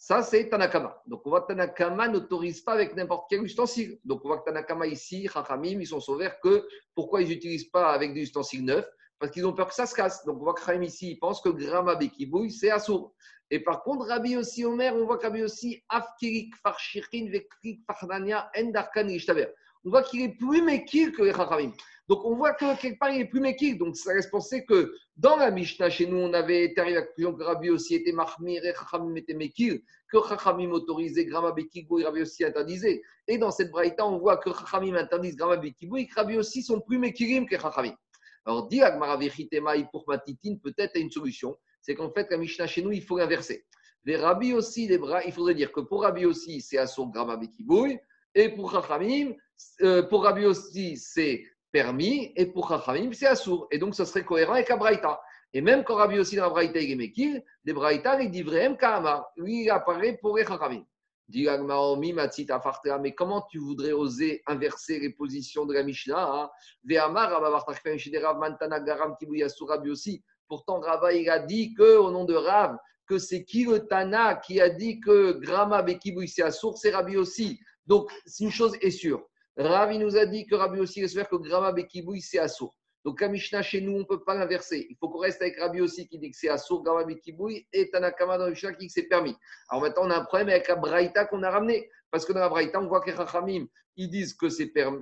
Ça, c'est Tanakama. Donc, on voit que Tanakama n'autorise pas avec n'importe quel ustensile. Donc, on voit que Tanakama ici, Chachamim, ils sont sauvés que pourquoi ils n'utilisent pas avec des ustensiles neufs Parce qu'ils ont peur que ça se casse. Donc, on voit que Chachamim ici, il pense que Grama Bekibouille, c'est Assour. Et par contre, Rabbi aussi Omer, on voit que Rabbi aussi, Afkirik Farshirin Vekrik Farnania Endarkan Ishtaber on voit qu'il est plus mékil que les Chachamim. Donc on voit que quelque part il est plus mékil. Donc ça laisse penser que dans la Mishnah, chez nous, on avait été arrivé à la conclusion que Rabbi aussi était Mahmir et Chachamim était mékil, que Chachamim autorisait Grama Rabbi aussi interdisait. Et dans cette braïta, on voit que Chachamim interdisent Grama Bekigou et que Rabbi aussi sont plus mékilim que Chachamim. Alors, dit pour Matitine, peut-être une solution. C'est qu'en fait, la Mishnah chez nous, il faut l'inverser. Les Rabbi aussi, les bras, il faudrait dire que pour Rabbi aussi, c'est son Grama Bekibouy, et pour Chachamim, euh, pour Rabbi aussi, c'est permis, et pour Chachamim, c'est assour. Et donc, ça serait cohérent avec Abraïta. Et même quand Rabbi aussi dans Abraïta, il est Mekil, les Braïta, il dit vraiment Kahama. Lui, il apparaît pour les Chachamim. Mais comment tu voudrais oser inverser les positions de la Mishnah aussi. Pourtant, Rava, il a dit que, au nom de Rav, que c'est qui le Tana qui a dit que Grama Bekibouy c'est Assour, c'est Rabbi aussi. Donc, une chose est sûre. Ravi nous a dit que Rabbi aussi faire que Grama Bekibouy, c'est Assour. Donc, à Mishnah, chez nous, on ne peut pas l'inverser. Il faut qu'on reste avec Rabbi aussi qui dit que c'est Assour, Grama Bekibouy, et Tanakama dans Mishnah qui dit que c'est permis. Alors maintenant, on a un problème avec la Braïta qu'on a ramené. Parce que dans la Braïta, on voit que les Chachamim, ils disent que c'est, permis,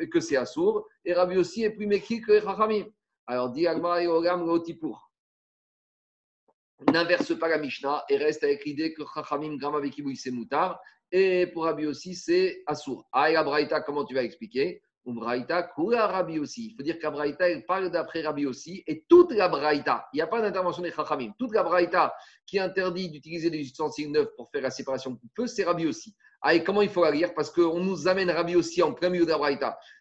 et Rabbi aussi est plus méqui que les Chachamim. Alors, dit Agmar et Ogam. N'inverse pas la Mishnah et reste avec l'idée que Chachamim, Bekibouy, c'est Moutar, et pour Rabbi aussi, c'est Assour. Aïe, Braïta, comment tu vas expliquer? Braïta, Kura Rabbi aussi. Il faut dire qu'Abraïta, il parle d'après Rabbi aussi. Et toute la Braïta, il n'y a pas d'intervention des Chachamim. Toute la Braïta qui interdit d'utiliser des ustensiles neufs pour faire la séparation du feu, c'est Rabbi aussi. Ah, comment il faut la lire Parce qu'on nous amène Rabbi aussi en plein milieu de.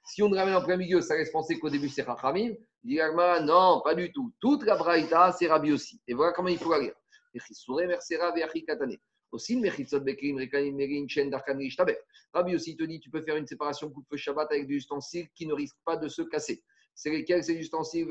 Si on nous ramène en plein milieu, ça laisse penser qu'au début c'est Chachamim. Non, pas du tout. Toute la Braïta, c'est Rabbi aussi. Et voilà comment il faut la lire. Aussi, Rabbi aussi te dit tu peux faire une séparation coupe-feu Shabbat avec des ustensiles qui ne risquent pas de se casser. C'est lesquels ces ustensiles?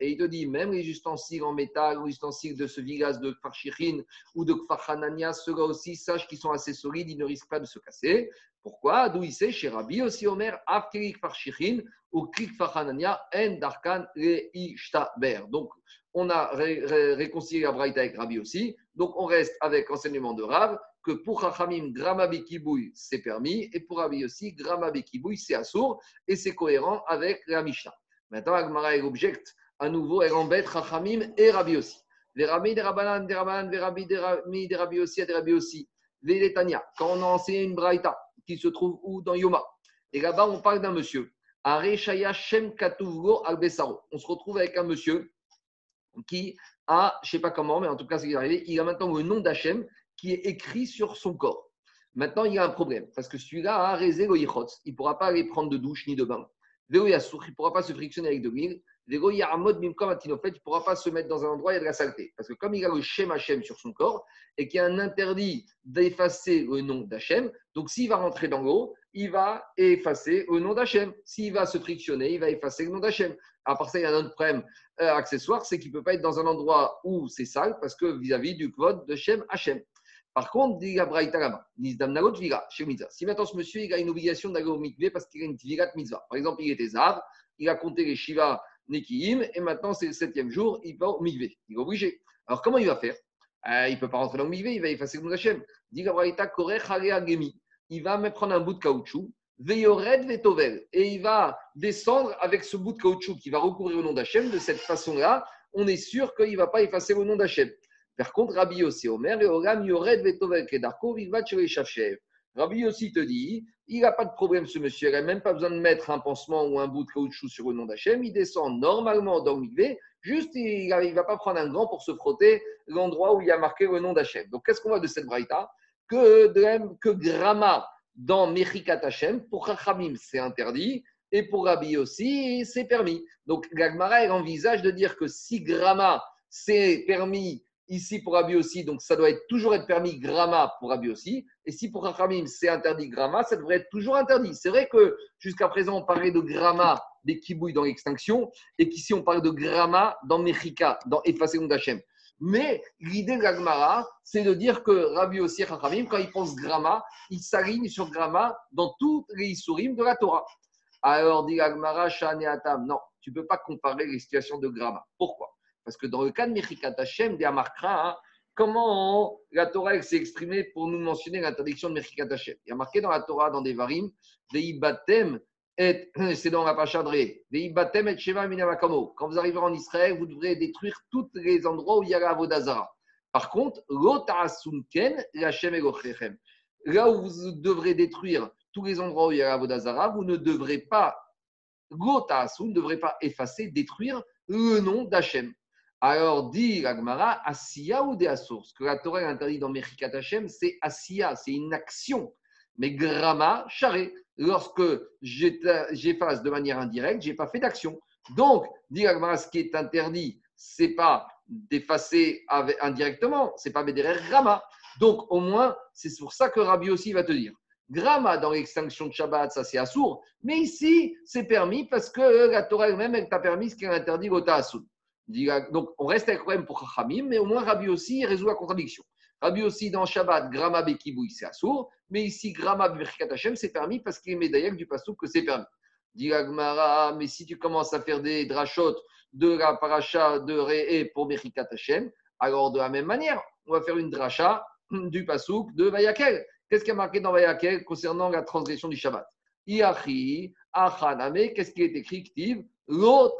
Et il te dit, même les ustensiles en métal ou les ustensiles de ce village de Kfarshichin ou de Kfarhanania, ceux-là aussi, sache qu'ils sont assez solides, ils ne risquent pas de se casser. Pourquoi? D'où il sait, chez Rabbi aussi Omer, Afkiri Kfarshichin ou Kfarhanania, En Darkan Ishtaber. Donc, on a réconcilié la Braïta avec Rabbi aussi. Donc, on reste avec l'enseignement de Rav que pour Chachamim, Grama Bekibouy, c'est permis, et pour Rabbi aussi, Grama Bekibouy, c'est assourd, et c'est cohérent avec la Mishnah. Maintenant, Agmara, elle objecte à nouveau, elle embête Chachamim et Rabbi aussi. Les Rabbi des Rabbanan, des Rabbanan, des Rabbi des Rabbi aussi, des Rabbi aussi. Les Letania, quand on a enseigné une Braïta qui se trouve où? Dans Yoma. Et là-bas, on parle d'un monsieur. On se retrouve avec un monsieur qui a, je ne sais pas comment, mais en tout cas, c'est arrivé, il a maintenant le nom d'Hachem qui est écrit sur son corps. Maintenant, il y a un problème, parce que celui-là a rézé le il ne pourra pas aller prendre de douche ni de bain. il ne pourra pas se frictionner avec de l'huile. Il ne pourra pas se mettre dans un endroit où il y a de la saleté. Parce que comme il a le Shem Hachem sur son corps, et qu'il y a un interdit d'effacer le nom d'Hachem, donc s'il va rentrer dans l'eau, il va effacer le nom d'Hachem. S'il va se frictionner, il va effacer le nom d'Hachem. À part ça, il y a un autre problème euh, accessoire, c'est qu'il ne peut pas être dans un endroit où c'est sale, parce que vis-à-vis du code de Shem Hachem. Par contre, dit la Braïta là Si maintenant ce monsieur il a une obligation d'aller au mikvé parce qu'il a une Tvirat mitzvah. Par exemple, il était Zav, il a compté les Shiva Nekiim, et maintenant c'est le septième jour, il va au mikvé. Il est obligé. Alors comment il va faire? Euh, Il ne peut pas rentrer dans le il va effacer le nom d'Hachem. Dit Il va me prendre un bout de caoutchouc, Veyored Vetovel. Et il va descendre avec ce bout de caoutchouc qui va recouvrir le nom d'Hachem. De cette façon-là, on est sûr qu'il ne va pas effacer le nom d'Hachem. Par contre, Rabbi aussi, Omer, et Oram Yored Vetovel Kedarko, Vigvat Shafshev. Rabbi aussi te dit, il n'a pas de problème ce monsieur, il n'a même pas besoin de mettre un pansement ou un bout de caoutchouc sur le nom d'Hachem, il descend normalement dans le juste il ne va pas prendre un gant pour se frotter l'endroit où il y a marqué le nom d'Hachem. Donc qu'est-ce qu'on voit de cette braïta? Que, de, que Grama dans Mechikat Hachem, pour Chachamim c'est interdit, et pour Rabbi aussi c'est permis. Donc Gagmara envisage de dire que si Grama c'est permis Ici, pour Rabbi aussi, donc ça doit être, toujours être permis gramma pour Rabbi aussi. Et si pour Rachamim, c'est interdit gramma, ça devrait être toujours interdit. C'est vrai que jusqu'à présent, on parlait de gramma des kibouilles dans l'extinction et qu'ici, on parle de gramma dans Mechika, dans Efasé d'Hachem. Mais l'idée de l'Agmara, c'est de dire que Rabbi aussi et Rachamim, quand ils pensent gramma, ils s'alignent sur gramma dans toutes les Isurim de la Torah. Alors, dit l'Agmara, Atam, non, tu ne peux pas comparer les situations de gramma. Pourquoi? Parce que dans le cas de Mechikat Hashem, des Amarkra, comment la Torah s'est exprimée pour nous mentionner l'interdiction de Mechikat Hashem? Il y a marqué dans la Torah, dans des Varim, Veibatem, <clears throat> c'est dans la Pachadré, Veibatem et Sheva Minamakamo. Quand vous arriverez en Israël, vous devrez détruire tous les endroits où il y a la Avodazara. Par contre, Hashem et Là où vous devrez détruire tous les endroits où il y a la Avodazara, vous ne devrez pas, ne devrez pas effacer, détruire le nom d'Hachem. Alors, dit l'Agmara, Asiya ou des Ce que la Torah interdit dans Mechikat Hashem, c'est Asiya, c'est une action. Mais Grama, charé. Lorsque j'efface de manière indirecte, je n'ai pas fait d'action. Donc, dit l'Agmara, ce qui est interdit, c'est pas d'effacer indirectement, c'est pas Bederer Grama. Donc, au moins, c'est pour ça que Rabbi aussi va te dire. Grama dans l'extinction de Shabbat, ça c'est assour. Mais ici, c'est permis parce que la Torah elle-même, elle t'a permis ce qui est interdit au Assour. Donc, on reste avec le problème pour Chachamim, mais au moins Rabbi aussi résout la contradiction. Rabbi aussi, dans Shabbat, Grama Bekibouy, c'est assour, mais ici, Grama Berkat Hashem, c'est permis parce qu'il est médaillé du Passouk que c'est permis. Dit mais si tu commences à faire des drachot de la paracha de Réé pour Berkat Hashem, alors de la même manière, on va faire une dracha du Passouk de Vayakel. Qu'est-ce qui est marqué dans Vayakel concernant la transgression du Shabbat? Iachi, Achaname, qu'est-ce qui est écrit Lo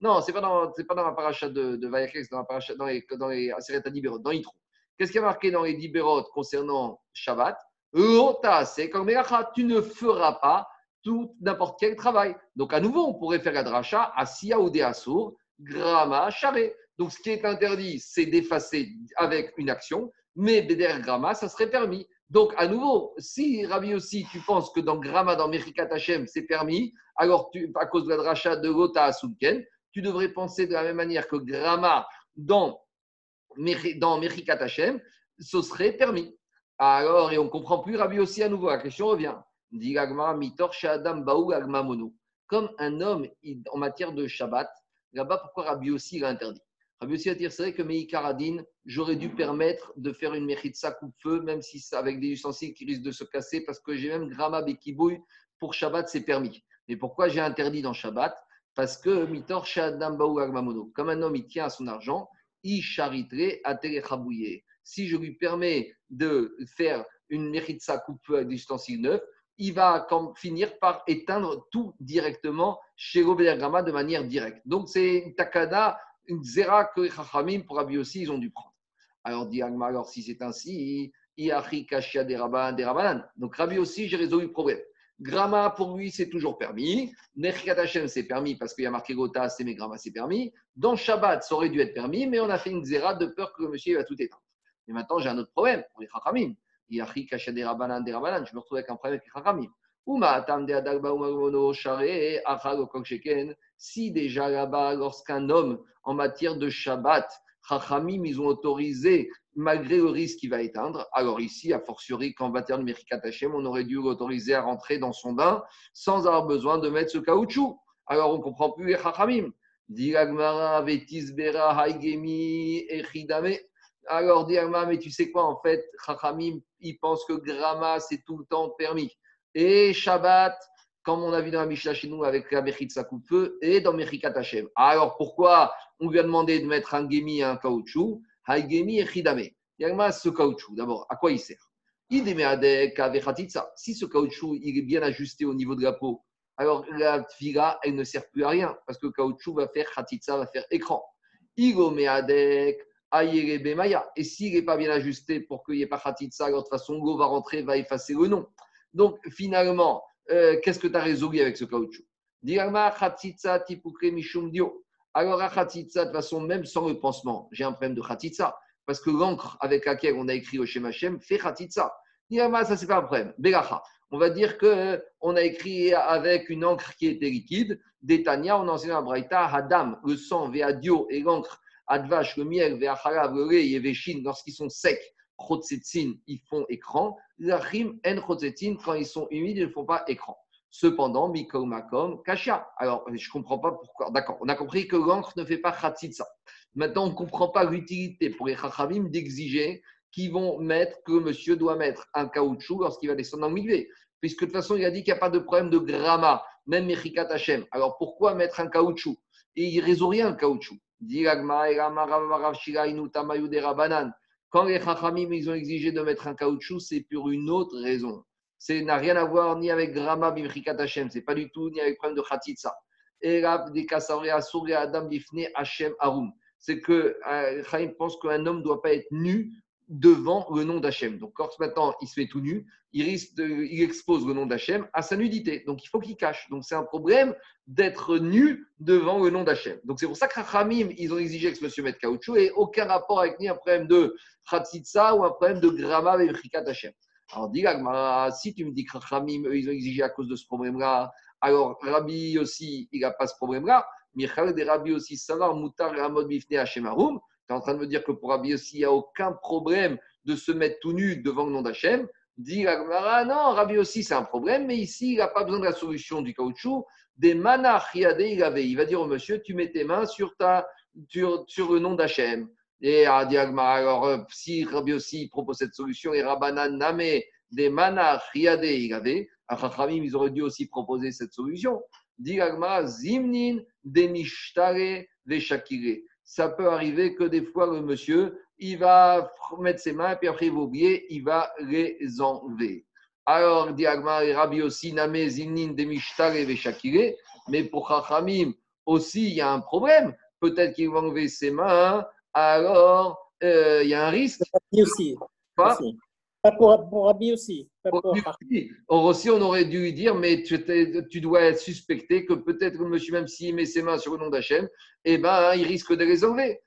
non, ce n'est pas, dans, pas dans la paracha de, de dans, la paracha, dans les, dans les Dibérot, dans Yitro. Qu'est-ce qui est marqué dans les Dibérot concernant Shabbat? C'est tu ne feras pas tout n'importe quel travail. Donc, à nouveau, on pourrait faire la dracha Asiya ou Asur, Grama, Charé. Donc, ce qui est interdit, c'est d'effacer avec une action, mais Beder Grama, ça serait permis. Donc, à nouveau, si Rabbi aussi, tu penses que dans Grama, dans Merikat Hashem, c'est permis, alors tu, à cause de la dracha de Gota Asunken, tu devrais penser de la même manière que Grama dans, dans Mechikat Hashem, ce serait permis. Alors, et on comprend plus Rabbi aussi à nouveau, la question revient. Comme un homme en matière de Shabbat, là-bas, pourquoi Rabbi aussi l'a interdit? Rabbi aussi a dit c'est vrai que Meikaradin, j'aurais dû permettre de faire une Mechitsa coupe-feu, même si c'est avec des ustensiles qui risquent de se casser, parce que j'ai même Grama Bekibouy, pour Shabbat, c'est permis. Mais pourquoi j'ai interdit dans Shabbat? Parce que Mitor comme un homme il tient à son argent, il chariterait à Si je lui permets de faire une sa coupe avec des ustensiles neufs, il va finir par éteindre tout directement chez Grama de manière directe. Donc c'est une takada, une zera que les Chachamim pour aussi ils ont dû prendre. Alors dit alors si c'est ainsi, Iachi Kashia des Donc Rabbi aussi, j'ai résolu le problème. Grama, pour lui, c'est toujours permis. Nechikat Hashem, c'est permis parce qu'il y a marqué Gota, c'est mais Grama, c'est permis. Dans Shabbat, ça aurait dû être permis, mais on a fait une zéra de peur que le monsieur va tout éteindre. Et maintenant, j'ai un autre problème pour les Chachamim. Des Rabanan, des Rabanan, je me retrouve avec un problème avec les Chachamim. Si déjà là-bas, lorsqu'un homme, en matière de Shabbat, Chachamim, ils ont autorisé malgré le risque qu'il va éteindre. Alors ici, a fortiori, quand va Merikat Hashem, on aurait dû l'autoriser à rentrer dans son bain sans avoir besoin de mettre ce caoutchouc. Alors on ne comprend plus les chachamim. Alors, Diagma, mais tu sais quoi, en fait, Chachamim, il pense que Grama, c'est tout le temps permis. Et Shabbat, comme on a vu dans la Mishnah chez nous avec la Mechitsa coupe-feu, et dans Mechikat Hashem. Alors, pourquoi on lui a demandé de mettre un Gemi et un caoutchouc? Haïgemi et Chidame. Yagma, ce caoutchouc, d'abord, à quoi il sert? Si ce caoutchouc il est bien ajusté au niveau de la peau, alors la tvila, elle ne sert plus à rien parce que le caoutchouc va faire khatitsa, va faire écran. Et s'il n'est pas bien ajusté pour qu'il n'y ait pas khatitsa, alors de toute façon, l'eau va rentrer, va effacer le nom. Donc finalement, euh, qu'est-ce que tu as résolu avec ce caoutchouc? Alors, à Khatitsa, de façon, même sans le pansement, j'ai un problème de Khatitsa. Parce que l'encre avec laquelle on a écrit au Hashem fait Khatitsa. ça, c'est pas un problème. Belacha. On va dire qu'on a écrit avec une encre qui était liquide. Détania, on enseigne à Braïta, Hadam, le sang, Veadio et l'encre, Advash, le miel, le lait et Veshin, lorsqu'ils sont secs, Chotzetzin, ils font écran. Lachim, En Chotzetzin, quand ils sont humides, ils ne font pas écran. Cependant, Mikol Makom, Kasha. Alors, je ne comprends pas pourquoi. D'accord, on a compris que l'encre ne fait pas Khatsitsa. Maintenant, on ne comprend pas l'utilité pour les Chachamim d'exiger qu'ils vont mettre, que monsieur doit mettre un caoutchouc lorsqu'il va descendre dans le Puisque de toute façon, il a dit qu'il n'y a pas de problème de gramma, même Mechikat Hashem. Alors, pourquoi mettre un caoutchouc? Et il ne résout rien, le caoutchouc. Quand les Chachamim ils ont exigé de mettre un caoutchouc, c'est pour une autre raison c'est n'a rien à voir ni avec Grama Bimrikat Hashem, c'est pas du tout ni avec le problème de Khatitsa. Adam Hashem Arum. C'est que euh, Chaim pense qu'un homme ne doit pas être nu devant le nom d'Hachem. Donc, quand maintenant il se fait tout nu, il risque il expose le nom d'Hachem à sa nudité. Donc, il faut qu'il cache. Donc, c'est un problème d'être nu devant le nom d'Hachem. Donc, c'est pour ça que Rachamim, ils ont exigé que ce monsieur mette caoutchouc et aucun rapport avec ni un problème de Khatitsa ou un problème de Grama Bimrikat Hashem. Alors, dis si tu me dis que Rachamim, ils ont exigé à cause de ce problème-là, alors Rabbi aussi, il n'a pas ce problème-là. Michal de Rabbi aussi, savoir Moutar Ramod Bifne Hashemarum. Tu es en train de me dire que pour Rabbi aussi, il n'y a aucun problème de se mettre tout nu devant le nom d'Hachem. Dis non, Rabbi aussi, c'est un problème, mais ici, il n'a pas besoin de la solution du caoutchouc. Des manach il Il va dire au monsieur, tu mets tes mains sur, ta, sur, sur le nom d'Hachem. Et à Diagma, alors euh, si Rabbi aussi propose cette solution, et Rabbanan Name des Mana Riade Igave, à Chachamim, ils auraient dû aussi proposer cette solution. Diagma Zimnin Demishtare Veshakire. Ça peut arriver que des fois, le monsieur, il va mettre ses mains, puis après, il va oublier, il va les enlever. Alors, Diagma et Rabbi aussi, Zimnin Demishtare Veshakire. Mais pour Chachamim aussi, il y a un problème. Peut-être qu'il va enlever ses mains alors euh, il y a un risque. Pour aussi. Pas pour, pour aussi. pour Or aussi, on aurait dû lui dire, mais tu, tu dois être suspecté que peut-être que monsieur, même s'il met ses mains sur le nom d'Hachem, eh ben, il risque de les enlever.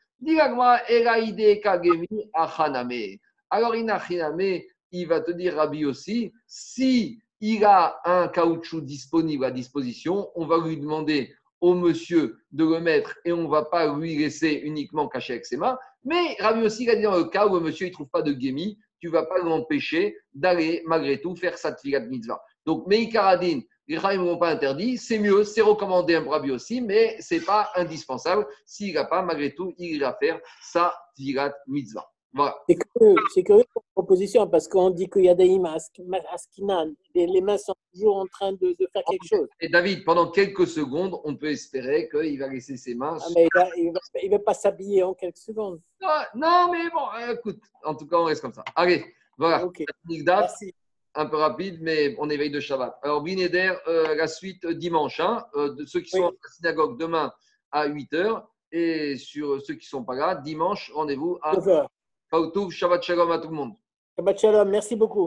Alors, il va te dire, Rabbi aussi, si il a un caoutchouc disponible à disposition, on va lui demander au monsieur de le mettre et on ne va pas lui laisser uniquement cacher avec ses mains. Mais Rabbi aussi a dit dans le cas où le monsieur ne trouve pas de gémi, tu vas pas l'empêcher d'aller malgré tout faire sa tfilat mitzvah. Donc, Meikaradin, les ne vont pas interdit, c'est mieux, c'est recommandé un Rabbi aussi, mais ce n'est pas indispensable. S'il n'a pas, malgré tout, il ira faire sa tfilat mitzvah. C'est curieux, cette proposition parce qu'on dit qu'il y a des askinan, les mains sont toujours en train de, faire quelque chose. Et David, pendant quelques secondes, on peut espérer qu'il va laisser ses mains. Ah, mais il ne va, pas s'habiller en quelques secondes. Non, mais bon, écoute, en tout cas, on reste comme ça. Allez, voilà. Merci. Un peu rapide, mais on éveille de Shabbat. Alors, Binéder, euh, la suite dimanche. Hein, euh, de ceux qui sont à la synagogue demain à 8h. Et sur ceux qui ne sont pas là, dimanche, rendez-vous à 9h. Shabbat Shalom à tout le monde. Shabbat Shalom, merci beaucoup.